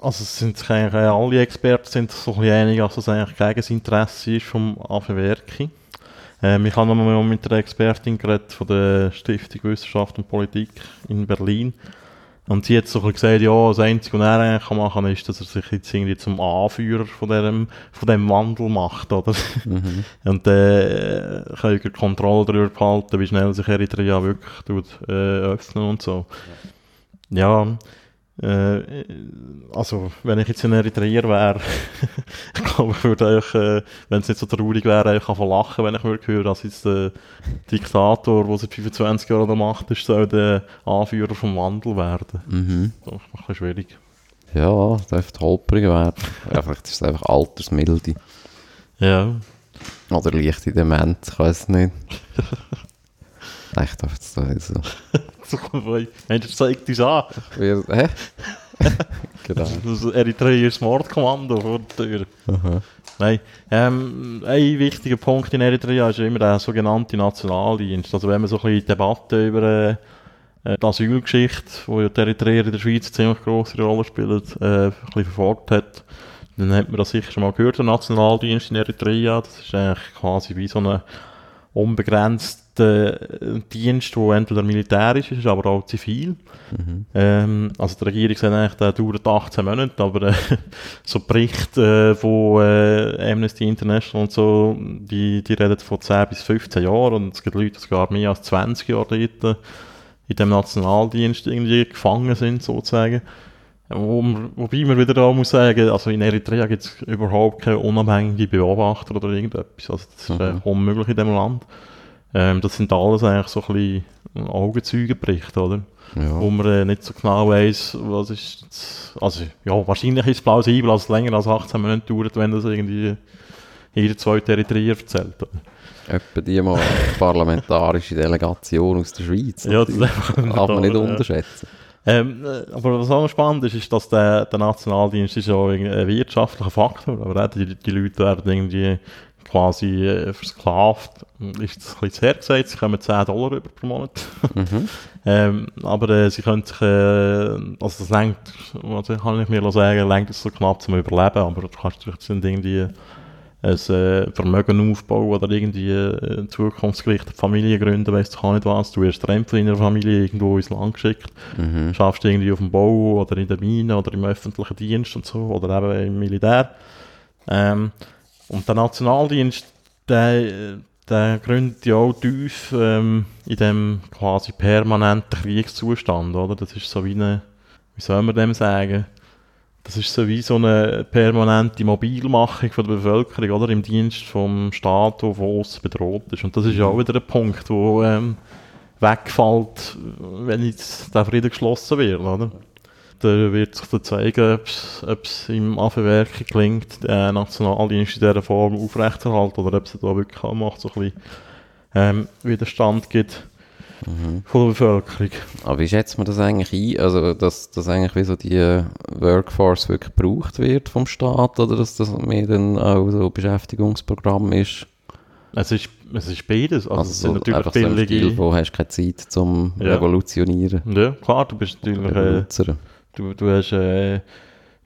Also es sind sich eigentlich äh, alle Experten sind sich so ein bisschen einig, dass das eigentlich gegen das Interesse ist vom Afewerki. Ähm, ich habe nochmal mit der Expertin geredet von der Stiftung Wissenschaft und Politik in Berlin. Und sie hat so gesagt, ja, das Einzige, was er eigentlich machen kann, ist, dass er sich jetzt irgendwie zum Anführer von dem, von dem Wandel macht, oder? Mhm. Und äh, kann ich Kontrolle darüber behalten, wie schnell sich Eritrea wirklich tut, äh, öffnen und so. Ja, äh, also wenn ich jetzt in Eritrea wäre, ich glaube, ich würde eigentlich, äh, wenn es nicht so traurig wäre, eigentlich einfach lachen, wenn ich würde hören, dass jetzt der Diktator, der seit 25 Jahren an der Macht ist, soll der Anführer vom Wandel werden. Mhm. Das ist ein bisschen schwierig. Ja, das dürfte holprig werden. Ja, vielleicht ist es einfach Altersmilde. Ja, Oder leichte Dement, ich weiß es nicht. Darf jetzt da nicht so. Mensch, zeigt uns an. Wer, hä? genau. Das eritreisches Mordkommando vor der Tür. Aha. Nein, ähm, ein wichtiger Punkt in Eritrea ist immer der sogenannte Nationaldienst. Also wenn man so ein bisschen Debatten über äh, die Asylgeschichte, wo ja die Eritreer in der Schweiz eine ziemlich grosse Rolle spielt, äh, ein bisschen verfolgt hat, dann hat man das sicher schon mal gehört, der Nationaldienst in Eritrea. Das ist eigentlich quasi wie so eine unbegrenzt der Dienst, der entweder militärisch ist, aber auch zivil. Mhm. Ähm, also die Regierung sagt eigentlich, der dauert 18 Monate, aber äh, so Berichte äh, von äh, Amnesty International und so, die, die reden von 10 bis 15 Jahren und es gibt Leute, die sogar mehr als 20 Jahre dort in dem Nationaldienst irgendwie gefangen sind, sozusagen. Wo, wobei man wieder da muss sagen, also in Eritrea gibt es überhaupt keine unabhängige Beobachter oder irgendetwas. Also das ist äh, Mhm. unmöglich in dem Land. Ähm, das sind alles eigentlich so ein bisschen Augenzeugenberichte, oder? Ja. Wo man äh, nicht so genau weiss, was ist das- Also ja, wahrscheinlich ist es plausibel, dass es länger als 18 Monate dauert, wenn das irgendwie jeder zweite Eritreer erzählt. oder? Etwa die mal parlamentarische Delegation aus der Schweiz. Ja, das darf man nicht Ja. unterschätzen. Ähm, äh, aber was auch noch spannend ist, ist, dass der, der Nationaldienst ist ja ein wirtschaftlicher Faktor, aber auch die, die Leute werden irgendwie quasi äh, versklavt. Ist das ein bisschen zu her gesagt, sie kommen 10 Dollar über pro Monat. Mhm. ähm, aber äh, sie können sich, äh, also das lenkt, also kann ich mir sagen, lenkt es so knapp zum Überleben, aber du kannst natürlich sind irgendwie ein äh, Vermögen aufbauen oder irgendwie äh, zukunftsgerichtete Familie gründen, weißt du, kann nicht was. Du wirst Rente von deiner Familie irgendwo ins Land geschickt Mhm. schaffst irgendwie auf dem Bau oder in der Mine oder im öffentlichen Dienst und so oder eben im Militär. Ähm, und der Nationaldienst, der, der gründet ja auch tief ähm, in dem quasi permanenten Kriegszustand, oder? Das ist so wie eine, wie soll man dem sagen? Das ist so wie so eine permanente Mobilmachung von der Bevölkerung, oder? Im Dienst vom Staat, der von außen bedroht ist. Und das ist ja auch wieder ein Punkt, wo ähm, wegfällt, wenn jetzt der Frieden geschlossen wird, oder? Da wird sich dann zeigen, ob es im Affenwerk gelingt, den Nationaldienst in dieser Form aufrechtzuerhalten oder ob es da wirklich auch macht, so ein bisschen ähm, Widerstand gibt Mhm. von der Bevölkerung. Aber wie schätzt man das eigentlich ein? Also, dass, dass eigentlich wie so die Workforce wirklich gebraucht wird vom Staat oder dass das mehr dann auch so ein Beschäftigungsprogramm ist? Es ist, es ist beides. Also, Also, es sind natürlich einfach so im Stil billige... von, hast keine Zeit zum Ja. Revolutionieren, ja, klar, du bist natürlich... Äh. Du, du, hast, äh,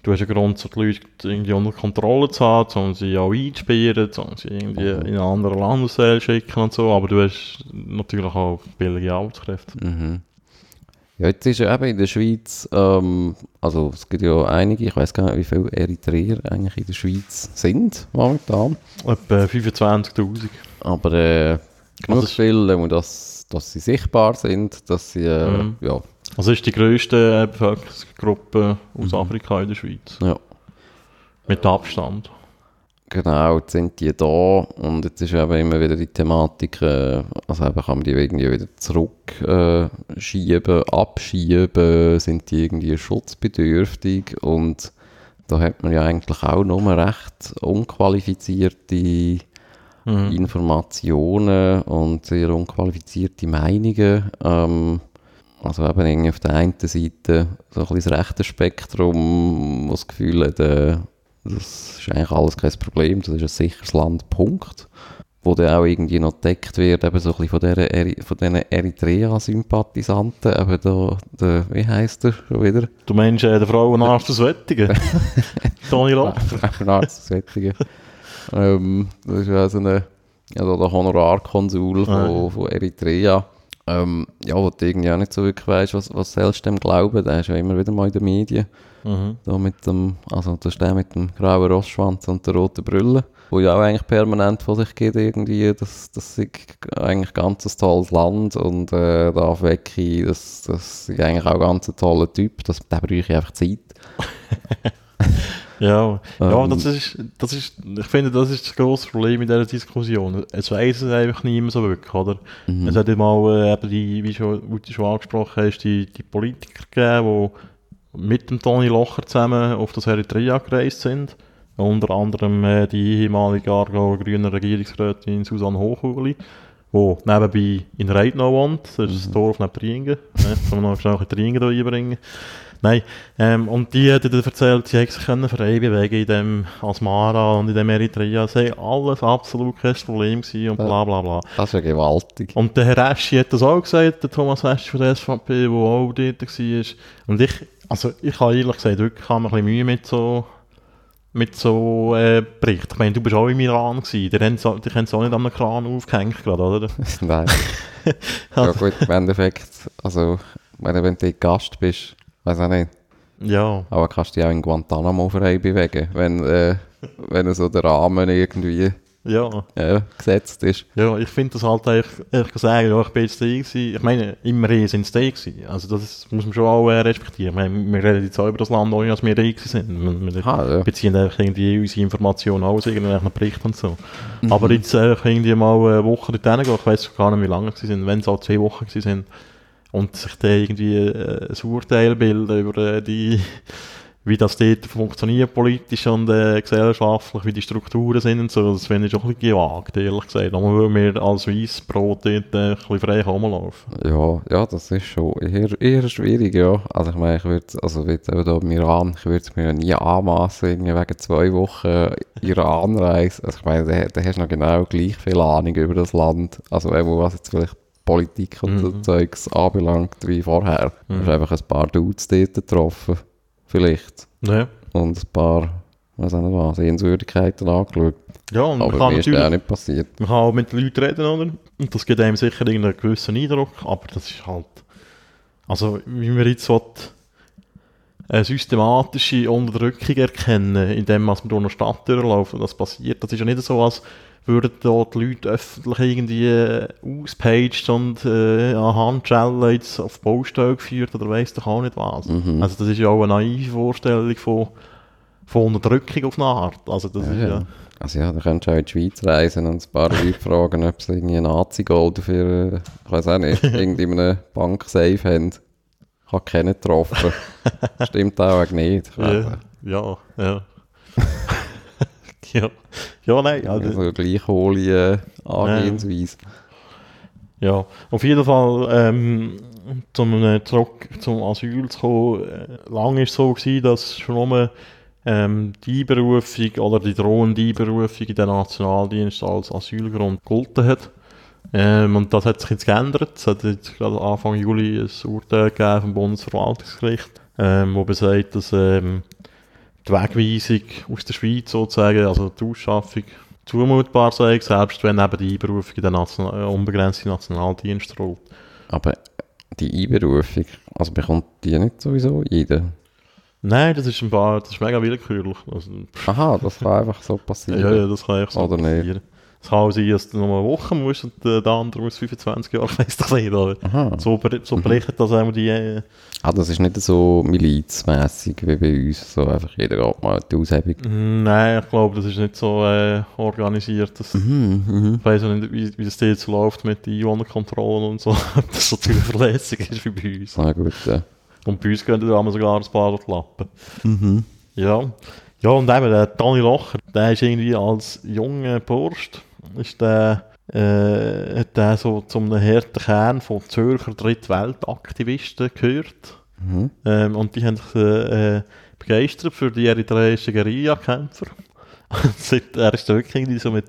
du hast einen Grund, so die Leute irgendwie unter Kontrolle zu haben, um sie auch einzusperren, um sie irgendwie Mhm. in einen anderen Landesteil schicken und so, aber du hast natürlich auch billige Arbeitskräfte. Mhm. Ja, jetzt ist ja eben in der Schweiz, ähm, also es gibt ja einige, ich weiß gar nicht, wie viele Eritreer eigentlich in der Schweiz sind momentan. Etwa 25'000. Aber äh, genug Also viele, um dass, dass sie sichtbar sind, dass sie, äh, Mhm. ja, Also ist die grösste äh, Bevölkerungsgruppe aus Mhm. Afrika in der Schweiz. ja, Mit Abstand. genau, jetzt sind die da und jetzt ist eben immer wieder die Thematik, äh, also eben kann man die irgendwie wieder zurückschieben, äh, schieben, abschieben, sind die irgendwie schutzbedürftig und da hat man ja eigentlich auch nur recht unqualifizierte Mhm. Informationen und sehr unqualifizierte Meinungen. Ähm, also eben irgendwie auf der einen Seite so ein bisschen das rechte Spektrum, wo das Gefühl hat, äh, das ist eigentlich alles kein Problem, das ist ein sicheres Land, Punkt. Wo dann auch irgendwie noch gedeckt wird, eben so ein bisschen von, dieser Eri von diesen Eritrea-Sympathisanten, eben da, der, wie heisst der schon wieder? Du meinst äh, der Frauenarzt aus Wettigen? Toni Lock? Arztsättige. ähm, das ist ja so eine, also der Honorarkonsul von, Ah. von Eritrea. Ähm, ja, wo du irgendwie auch nicht so wirklich weißt, was, was sollst du dem glauben? Der ist ja immer wieder mal in den Medien. Mhm. Da mit dem, also das ist der mit dem grauen Rossschwanz und der roten Brille, wo ja auch eigentlich permanent von sich geht irgendwie, das, das ist eigentlich ganz ein tolles Land und äh, der Afweki, das, das ist eigentlich auch ganz ein toller Typ, das, der bräuchte einfach Zeit. Ja, ja das, ist, das ist, ich finde, das ist das grosse Problem in dieser Diskussion. Es weiss es einfach niemand so wirklich, oder? Mhm. Es hat mal, eben die, wie, schon, wie du schon angesprochen hast, die, die Politiker gegeben, die mit dem Toni Locher zusammen auf das Eritrea gereist sind. Unter anderem äh, die ehemalige Aargauer grüne Regierungsrätin Susanne Hochuli, die nebenbei in Reitnau wohnt. Das ist das Dorf neben Tringen. Ne? Kann man noch schnell Tringen hier einbringen. Nein, ähm, und die hat dann erzählt, sie hätte sich können frei bewegen in dem Asmara und in dem Eritrea. Es sei alles absolut kein Problem gewesen und bla bla bla. Das ist ja gewaltig. Und der Herr Eschi hat das auch gesagt, der Thomas Eschi von der SVP, der auch dort war. Und ich, also ich habe ehrlich gesagt wirklich ein bisschen Mühe mit so mit so äh, Berichten. Ich meine, du bist auch im Iran gewesen. Die haben es auch nicht an einem Kran aufgehängt gerade, oder? Nein. ja gut, im Endeffekt, also wenn, wenn du Gast bist, weiß auch nicht. Ja. Aber kannst du dich auch in Guantanamo frei bewegen, wenn, äh, wenn so der Rahmen irgendwie ja. äh, gesetzt ist. Ja, ich finde das halt ehrlich, ehrlich gesagt, ja, ich bin jetzt da gewesen. Ich meine, immerhin sind es da gewesen. Also das muss man schon auch äh, respektieren. Meine, wir reden jetzt auch über das Land, ohne dass wir da sind. Wir, wir Ah, ja. beziehen einfach irgendwie unsere Informationen aus irgendwelchen Berichten und so. Mhm. Aber jetzt äh, irgendwie mal eine Woche dort hingehen, ich weiß gar nicht, wie lange sie sind, wenn es auch zwei Wochen sind, und sich da irgendwie äh, ein Urteil bilden über äh, die, wie das dort funktioniert politisch und äh, gesellschaftlich, wie die Strukturen sind und so, das finde ich schon ein bisschen gewagt, ehrlich gesagt. Aber weil wir als Weissbrot dort äh, ein bisschen frei rumlaufen. Ja, ja, das ist schon eher, eher schwierig, ja. Also ich meine, ich würde, also jetzt eben da im Iran, ich würde es mir nie anmassen, wegen zwei Wochen Iran-Reise. Also ich meine, da, da hast du noch genau gleich viel Ahnung über das Land. Also eben, was jetzt vielleicht Politik und so Mhm. Zeugs anbelangt wie vorher. Du Mhm. hast einfach ein paar Dudes dort getroffen, vielleicht. Ja. Und ein paar, weiß auch nicht was, Sehenswürdigkeiten angeschaut. Ja, und man Aber kann ist natürlich... auch nicht passiert. Man kann auch mit den Leuten reden, oder? Und das gibt einem sicher irgendeinen gewissen Eindruck, aber das ist halt... Also, wie wir jetzt will, eine systematische Unterdrückung erkennen, indem man durch eine Stadt durchlaufen, das passiert. Das ist ja nicht so, als würden da die Leute öffentlich irgendwie äh, auspaged und äh, an Handschellen jetzt auf Baustelle geführt oder weiss doch auch nicht was. Mhm. Also das ist ja auch eine naive Vorstellung von, von Unterdrückung auf eine Art. Also das Ja, ist ja. ja... Also ja, da könntest du auch in die Schweiz reisen und ein paar Leute fragen, ob sie irgendwie Nazi-Gold für, äh, ich weiß auch nicht, irgendwie in einem Banksafe haben. Ich habe keinen getroffen. Stimmt auch nicht. Ja, ja, ja. ja. Ja, nein, also, Also gleich hohle äh, Angehensweise. ja. Auf jeden Fall, ähm, zum, äh, zurück zum Asyl zu kommen, äh, lange war es so, gewesen, dass schon nur ähm, die Einberufung oder die drohende Einberufung in den Nationaldienst als Asylgrund gegolten hat. Ähm, und das hat sich jetzt geändert. Es hat jetzt gerade Anfang Juli ein Urteil gegeben vom Bundesverwaltungsgericht, ähm, wo besagt, dass ähm, die Wegweisung aus der Schweiz sozusagen, also die Ausschaffung, zumutbar sei, selbst wenn eben die Einberufung in den Nation äh, unbegrenzten Nationaldienst droht. Aber die Einberufung, also bekommt die nicht sowieso jeder? Nein, das ist ein paar, das ist mega willkürlich. Also, Aha, das kann einfach so passieren. ja, ja, das kann echt so Oder nicht? Es kann auch sein, dass du noch eine Woche musst und der andere muss 25 Jahre, weiss nicht. Aber Aha. so, so berichtet das einmal die... Äh, Ah, das ist nicht so milizmässig wie bei uns. So einfach jeder geht mal die Aushebung. Nein, ich glaube, das ist nicht so äh, organisiert. Das, Mhm, mhm. Ich weiß auch nicht, wie, wie das jetzt läuft mit den Einwohnerkontrollen und so. Ob das so zuverlässig ist wie bei uns. Na gut, ja. Und bei uns gehen da sogar ein paar durch die Lappen. Mhm. Ja. Ja, und eben der Dani Locher, der ist irgendwie als junger Bursch, ist der, äh, hat der so zum harten Kern von Zürcher Drittweltaktivisten gehört. Mhm. Ähm, und die haben sich äh, äh, begeistert für die eritreischen Guerilla-Kämpfer. Er ist wirklich irgendwie so mit,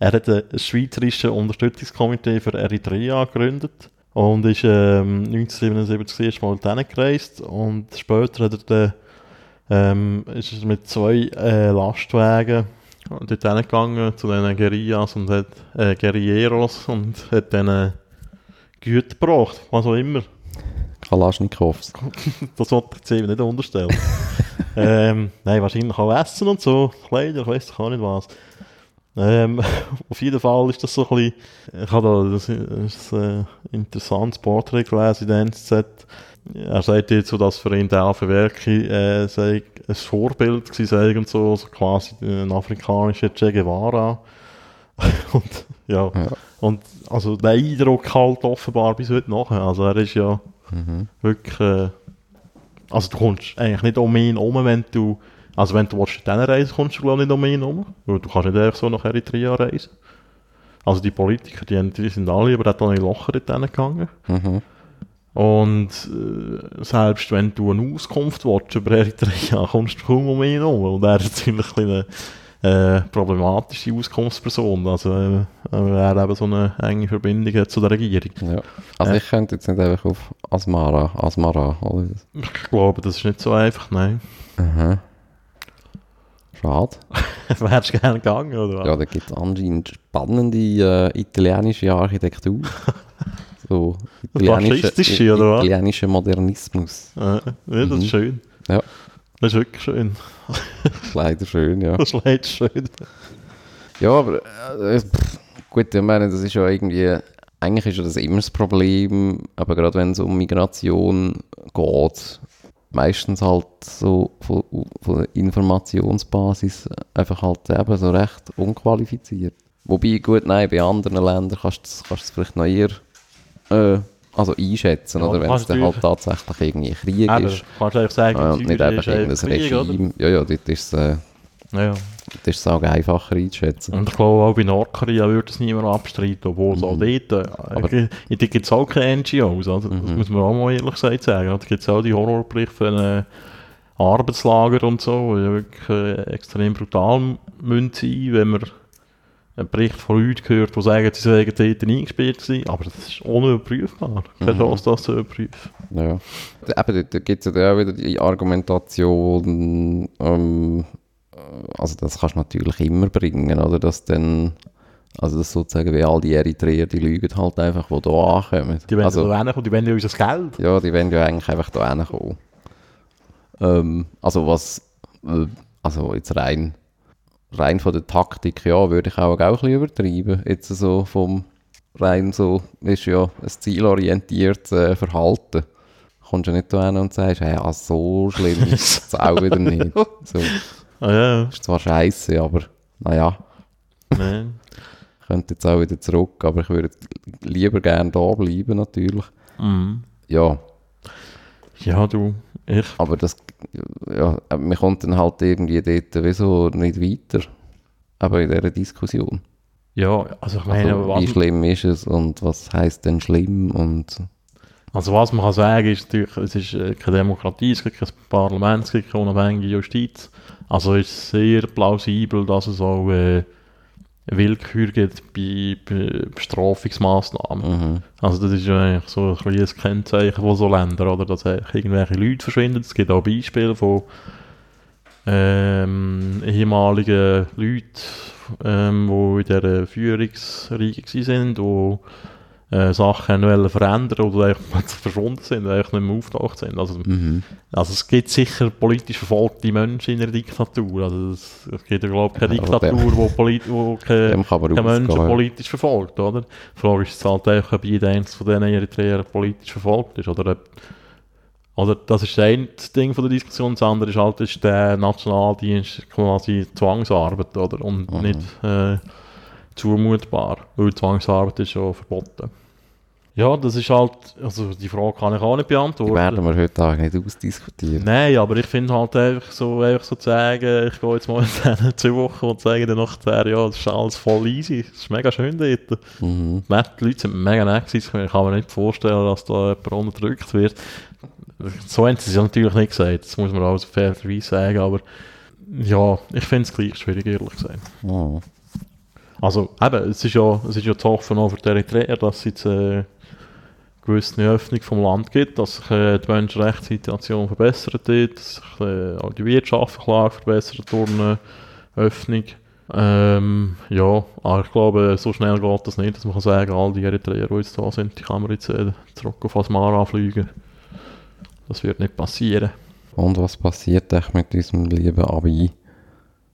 er hat ein schweizerisches Unterstützungskomitee für Eritrea gegründet und ist ähm, 1977 das erste Mal gereist und später hat er dann, ähm, ist er mit zwei äh, Lastwagen dort hingegangen zu den Guerillas und hat äh, Guerilleros und hat denen Güter gebracht, was auch immer. Kalaschnikows. Das wollte ich jetzt eben nicht unterstellen. ähm, nein, wahrscheinlich auch Essen und so, Kleider, ich weiß auch nicht was. Ähm, auf jeden Fall ist das so ein bisschen, ich habe da das, das äh, interessantes Porträt gelesen in der NZZ. Er sagt jetzt so, dass für ihn der Alpha Werki äh, sei ein Vorbild gewesen sei und so, so quasi ein afrikanischer Che Guevara. und ja, Ja. und also der Eindruck halt offenbar bis heute noch. Also er ist ja Mhm. wirklich, äh, also du kommst eigentlich nicht um ihn herum, wenn du, also wenn du willst, dann reisen kommst du glaube ich nicht um ihn herum, weil du kannst nicht einfach so nach Eritrea reisen. Also die Politiker, die, die sind alle über den Locher dort hingegangen. Mhm. Und äh, selbst wenn du eine Auskunft willst über Eritrea, kommst du kaum um ihn herum. Und er ist ziemlich eine äh, problematische Auskunftsperson. Also äh, er eben so eine enge Verbindung hat zu der Regierung. Ja. Also Äh. ich könnte jetzt nicht einfach auf Asmara, Asmara, oder? Ich glaube, das ist nicht so einfach, nein. Mhm. Schade. Wärst du gerne gegangen, oder was? Ja, da gibt es anscheinend spannende äh, italienische Architektur. so italienische, Faschistische, oder was? italienischer Modernismus. Äh, ja, das Mhm. ist schön. Ja. Das ist wirklich schön. Das ist leider schön, ja. Das ist leider schön. Ja, aber äh, pff, gut, ich meine, das ist ja irgendwie, eigentlich ist ja das immer das Problem, aber gerade wenn es um Migration geht, meistens halt so von, von der Informationsbasis einfach halt eben so recht unqualifiziert. Wobei, gut, nein, bei anderen Ländern kannst du es- kannst du es vielleicht noch eher äh, also einschätzen, Ja, oder wenn es dann halt tatsächlich irgendwie Krieg Aber ist. kannst du eigentlich sagen, Äh, in und nicht einfach ist irgendein Krieg, oder? Regime. Ja, ja, dort ist es äh, Ja, ja. dort ist auch einfacher einzuschätzen. Und ich glaube, auch bei Nordkorea würde es niemand abstreiten, obwohl es auch dort, äh, Aber- in dort gibt es auch keine NGOs, also, das Mhm. muss man auch mal ehrlich gesagt sagen. Da gibt es auch die Horrorberichte von äh, Arbeitslager und so, die ja wirklich äh, extrem brutal müssen sein, wenn man einen Bericht von Leuten hört, die sagen, sie seien dort eingesperrt gewesen, aber das ist unüberprüfbar. Keine Mhm. Chance, das zu überprüfen. Ja. Da- Eben, da, gibt es ja auch wieder die Argumentation, ähm, äh, also das kannst du natürlich immer bringen, oder? Dass dann, also das sozusagen wie all die Eritreer, die lügen halt einfach, die hier ankommen. Die wollen also, also, hinkommen, die wollen ja unser Geld. ja, die wollen ja eigentlich einfach hier hinkommen. Ähm, also was, äh, also jetzt rein, rein von der Taktik, ja, würde ich auch, auch ein bisschen übertreiben. Jetzt so vom rein so, ist ja ein zielorientiertes äh, Verhalten. Kommst du nicht da hin und sagst, hey, ja, so schlimm ist es auch wieder nicht. So, Ah, ja, ist zwar scheiße, aber naja, nee. ich könnte jetzt auch wieder zurück, aber ich würde lieber gerne da bleiben natürlich. Mhm. Ja, Ja, du, ich. Aber das, ja, man kommt dann halt irgendwie dort wieso nicht weiter. Aber in dieser Diskussion. Ja, also ich meine, Also, wie schlimm ist es und was heißt denn schlimm und Also was man kann sagen ist natürlich, es ist äh, keine Demokratie, es gibt kein Parlament, es gibt keine unabhängige Justiz. Also ist es sehr plausibel, dass es auch äh, Willkür gibt bei, Bestrafungsmaßnahmen. mhm. Also das ist ja eigentlich so ein kleines Kennzeichen von so Ländern, oder? Dass irgendwelche Leute verschwinden. Es gibt auch Beispiele von ähm, ehemaligen Leuten, ähm, die in dieser Führungsriege waren, die äh, Sachen wollen verändern oder verschwunden sind, eigentlich nicht mehr auftaucht sind. Also, Mhm. also es gibt sicher politisch verfolgte Menschen in einer Diktatur. Also es, es gibt ja glaube ich keine Ja, Diktatur, wo, polit wo keine Dem kann man kein Mensch ausgehen. politisch verfolgt, oder? Die Frage ist halt einfach, ob jeder eins von diesen Eritreern politisch verfolgt ist, oder ob, oder das ist eine Ding von der Diskussion, das andere ist halt, ist der Nationaldienst quasi Zwangsarbeit, oder? Und Mhm. nicht äh, zumutbar, weil Zwangsarbeit ist schon verboten. Ja, das ist halt, also die Frage kann ich auch nicht Die beantworten. werden wir heute Tag nicht ausdiskutieren. Nein, aber ich finde halt einfach so, einfach so zu sagen, ich gehe jetzt mal in zwei Wochen und sage dann nach zehn Jahren, das ist alles voll easy, das ist mega schön dort. Mhm. Die die Leute sind mega nett gewesen, ich kann mir nicht vorstellen, dass da jemand unterdrückt wird. So haben sie es ja natürlich nicht gesagt, das muss man auch fairerweise sagen, aber ja, ich finde es gleich schwierig, ehrlich gesagt. Mhm. Also eben, es ist ja, es ist ja die Hoffnung auch für die Eritreer, dass es jetzt äh, gewisse Öffnung vom Land gibt, dass sich äh, die Menschenrechtssituation verbessert wird, dass sich äh, auch die wirtschaftliche Lage verbessert durch eine Öffnung. Ähm, ja, aber ich glaube, so schnell geht das nicht, dass man kann sagen, all die Eritreer, die jetzt da sind, die kann man jetzt äh, zurück auf Asmara fliegen. Das wird nicht passieren. Und was passiert echt mit unserem lieben Abi?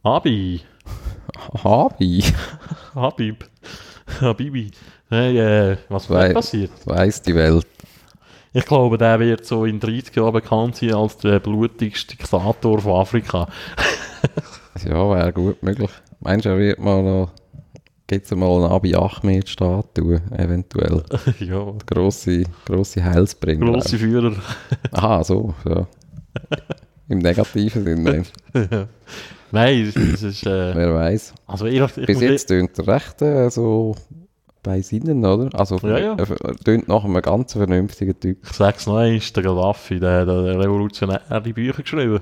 Abi! Abi? Habib! Habibi! Hey, äh, was wird passiert? Weiss die Welt. Ich glaube, der wird so in 30 Jahren bekannt sein als der blutigste Diktator von Afrika. Ja, wäre gut möglich. Meinst du, er wird mal noch... Gibt es mal eine Abi Ahmed-Statue, eventuell? ja, Grosse, grosse Heilsbringer. grosse Führer. Aha, so, ja. Im negativen Sinne. Nein, es ist. Äh, Wer weiß. also, ich, ich Bis jetzt tönt er recht äh, so bei Sinnen, oder? Also, Ja, ja. er er tönt nach einem ganz vernünftigen Typ. Ich sag's noch einmal, der Gaddafi, der, der hat die Bücher geschrieben,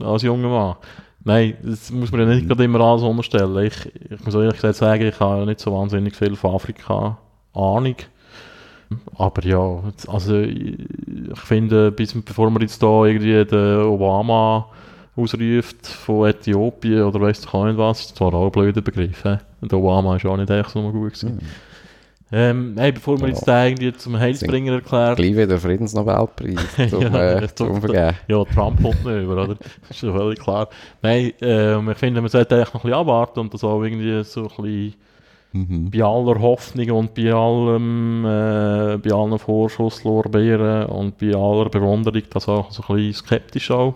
als junger Mann. Nein, das muss man ja nicht gerade immer alles unterstellen. Ich, ich muss ehrlich gesagt sagen, ich habe nicht so wahnsinnig viel von Afrika Ahnung. Aber ja, also ich, ich finde, bis, bevor wir jetzt da irgendwie den Obama ausruft von Äthiopien oder weiss ich auch nicht was. Das ist zwar auch ein blöder Begriff. He? Und Obama ist auch nicht echt so gut gewesen. Hm. Ähm, hey, bevor wir Ja. jetzt irgendwie zum Heilsbringer erklären, Gleich wieder Friedensnobelpreis zum, Ja, äh, das zum Vergeben. ja, Trump kommt nicht über, oder? Ist ja völlig klar. Nein, ähm, ich finde, man sollte eigentlich noch ein bisschen abwarten und das auch irgendwie so ein bisschen Mhm. bei aller Hoffnung und bei allem, äh, bei allen Vorschusslorbeeren und bei aller Bewunderung das auch so ein bisschen skeptisch auch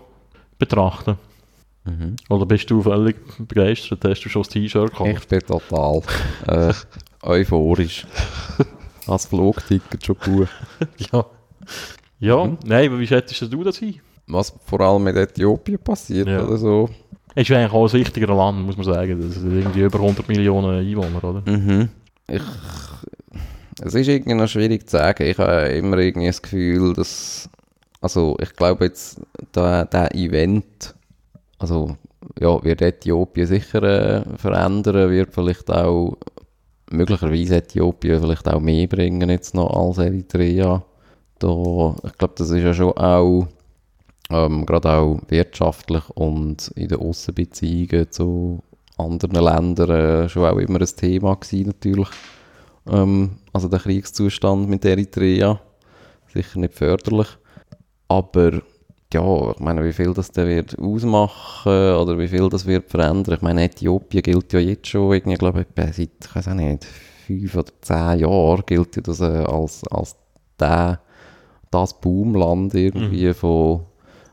betrachten. Mhm. Oder bist du völlig begeistert? Hast du schon das T-Shirt gekauft? Ich bin total äh, euphorisch. Als Flugticket schon gut. Ja. Ja, Mhm. nein, aber wie schätzt du das ein? Was vor allem mit Äthiopien passiert Ja. oder so. Es ist eigentlich auch ein wichtiger Land, muss man sagen. Das sind irgendwie über 100 Millionen Einwohner, oder? Mhm. Ich, es ist irgendwie noch schwierig zu sagen. Ich habe immer irgendwie das Gefühl, dass. Also, ich glaube jetzt, der Event, also, ja, wird Äthiopien sicher äh, verändern, wird vielleicht auch, möglicherweise Äthiopien vielleicht auch mehr bringen jetzt noch als Eritrea. Da, ich glaube, das ist ja schon auch, ähm, gerade auch wirtschaftlich und in den Aussenbeziehungen zu anderen Ländern äh, schon auch immer ein Thema gewesen, natürlich. Ähm, also der Kriegszustand mit Eritrea, sicher nicht förderlich. Aber ja, ich meine, wie viel das der wird ausmachen oder wie viel das wird verändern. Ich meine, Äthiopien gilt ja jetzt schon irgendwie, glaube ich, seit, ich weiß auch nicht, fünf oder zehn Jahren gilt ja das äh, als, als der, das Boomland irgendwie von,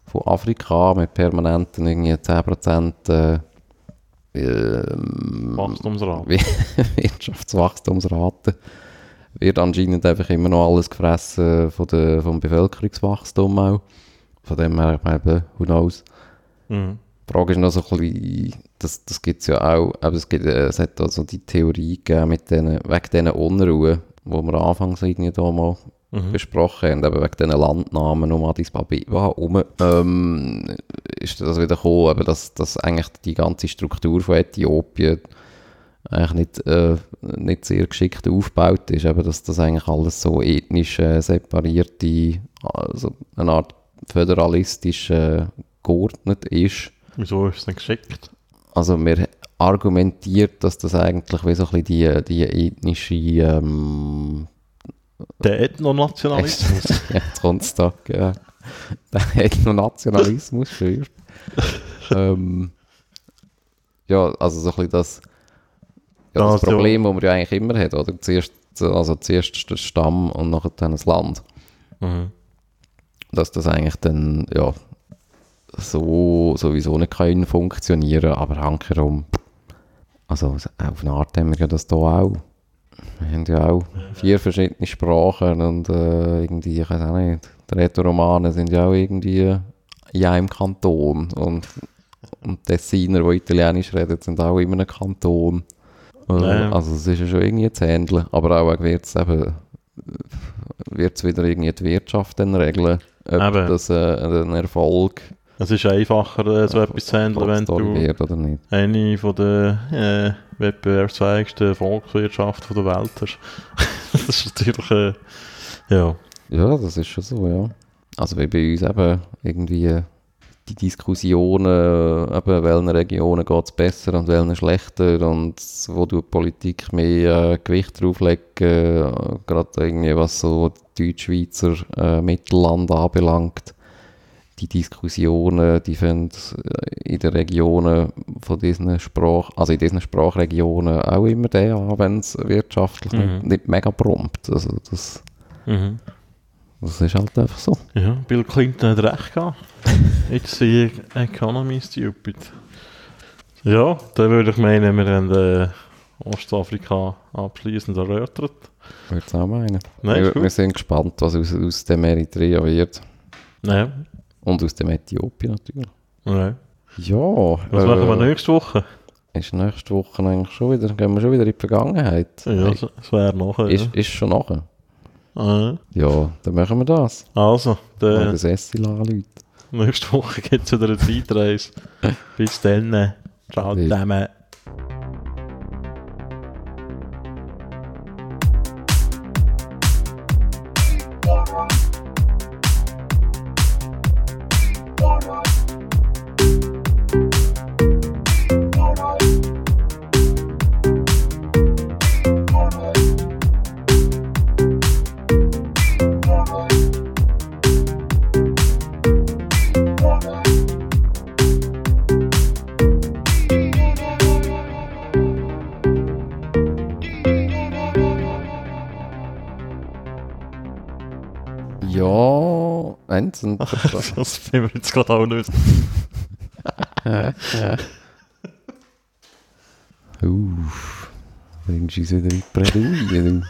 von Afrika mit permanenten irgendwie 10% äh, ähm, Wachstumsrat. Wirtschaftswachstumsrate wird anscheinend einfach immer noch alles gefressen von der, vom Bevölkerungswachstum auch. Von dem her, meine, who knows. Mhm. Die Frage ist noch so ein bisschen, das, das gibt es ja auch, aber es, gibt, äh, es hat also die Theorie gegeben mit denen, wegen diesen Unruhen, die wir anfangs irgendwie da mal Mhm. besprochen haben, eben wegen diesen Landnamen um Addis Abeba herum, ähm, ist das wieder gekommen, eben, dass, dass eigentlich die ganze Struktur von Äthiopien eigentlich nicht, äh, nicht sehr geschickt aufgebaut ist, eben, dass das eigentlich alles so ethnisch äh, separierte, also eine Art föderalistisch äh, geordnet ist. Wieso ist es nicht geschickt? Also man argumentiert, dass das eigentlich wie so ein bisschen die, die ethnische ähm, Der Ethnonationalismus. ja, jetzt kommt es da, ja. Der Ethnonationalismus führt. ähm, ja, also so ein bisschen das, ja, das Also- Problem, das man ja eigentlich immer hat, oder? Zuerst, also zuerst der Stamm und nachher dann das Land. mhm. Dass das eigentlich dann, ja, so sowieso nicht kann funktionieren, aber hankerum, also auf eine Art haben wir ja das hier auch. Wir haben ja auch vier verschiedene Sprachen und äh, irgendwie, ich weiß auch nicht, die Rätoromanen sind ja auch irgendwie in einem Kanton und, und die Tessiner, die Italienisch reden, sind auch in einem Kanton. Äh. Also es ist ja schon irgendwie zu handeln, aber auch wird es eben wird es wieder irgendwie die Wirtschaft dann regeln, ob Eben. das äh, ein Erfolg Es ist einfacher, äh, so etwas zu handeln, wenn du wird oder nicht. eine von der äh, wettbewerbsfähigsten Volkswirtschaften der Welt hast. das ist natürlich, äh, ja. Ja, das ist schon so, ja. Also wie bei uns eben irgendwie die Diskussionen, eben, welchen Regionen geht es besser und welchen schlechter und wo du die Politik mehr äh, Gewicht drauflegen, äh, gerade irgendwie was so Deutschschweizer äh, Mittelland anbelangt. Die Diskussionen, die finden äh, in den Regionen von diesen Sprach, also in diesen Sprachregionen auch immer der an, wenn es wirtschaftlich Mhm. nicht, nicht mega prompt. Also das, Mhm. Das ist halt einfach so. Ja, Bill Clinton hat recht gehabt. It's the economy stupid. Ja, dann würde ich meinen, wir haben äh, Ostafrika abschließend erörtert. Würde ich auch meinen. Nein, wir, wir sind gespannt, was aus, aus dem Eritrea wird. Ja, Und aus dem Äthiopien natürlich. ja. Ja. Was machen wir nächste Woche? Ist nächste Woche eigentlich schon wieder, gehen wir schon wieder in die Vergangenheit. Ja, es wäre nachher. ist, ist schon nachher. Ja. Äh, Ja, dann machen wir das. Also, der, das Essil anrufen. nächste Woche gibt es wieder eine Zeitreise. Bis dann. Ciao zusammen. Vertrag... das bin wir jetzt gerade auch nicht. Uff, bringst du uns wieder in die Bredouille, du.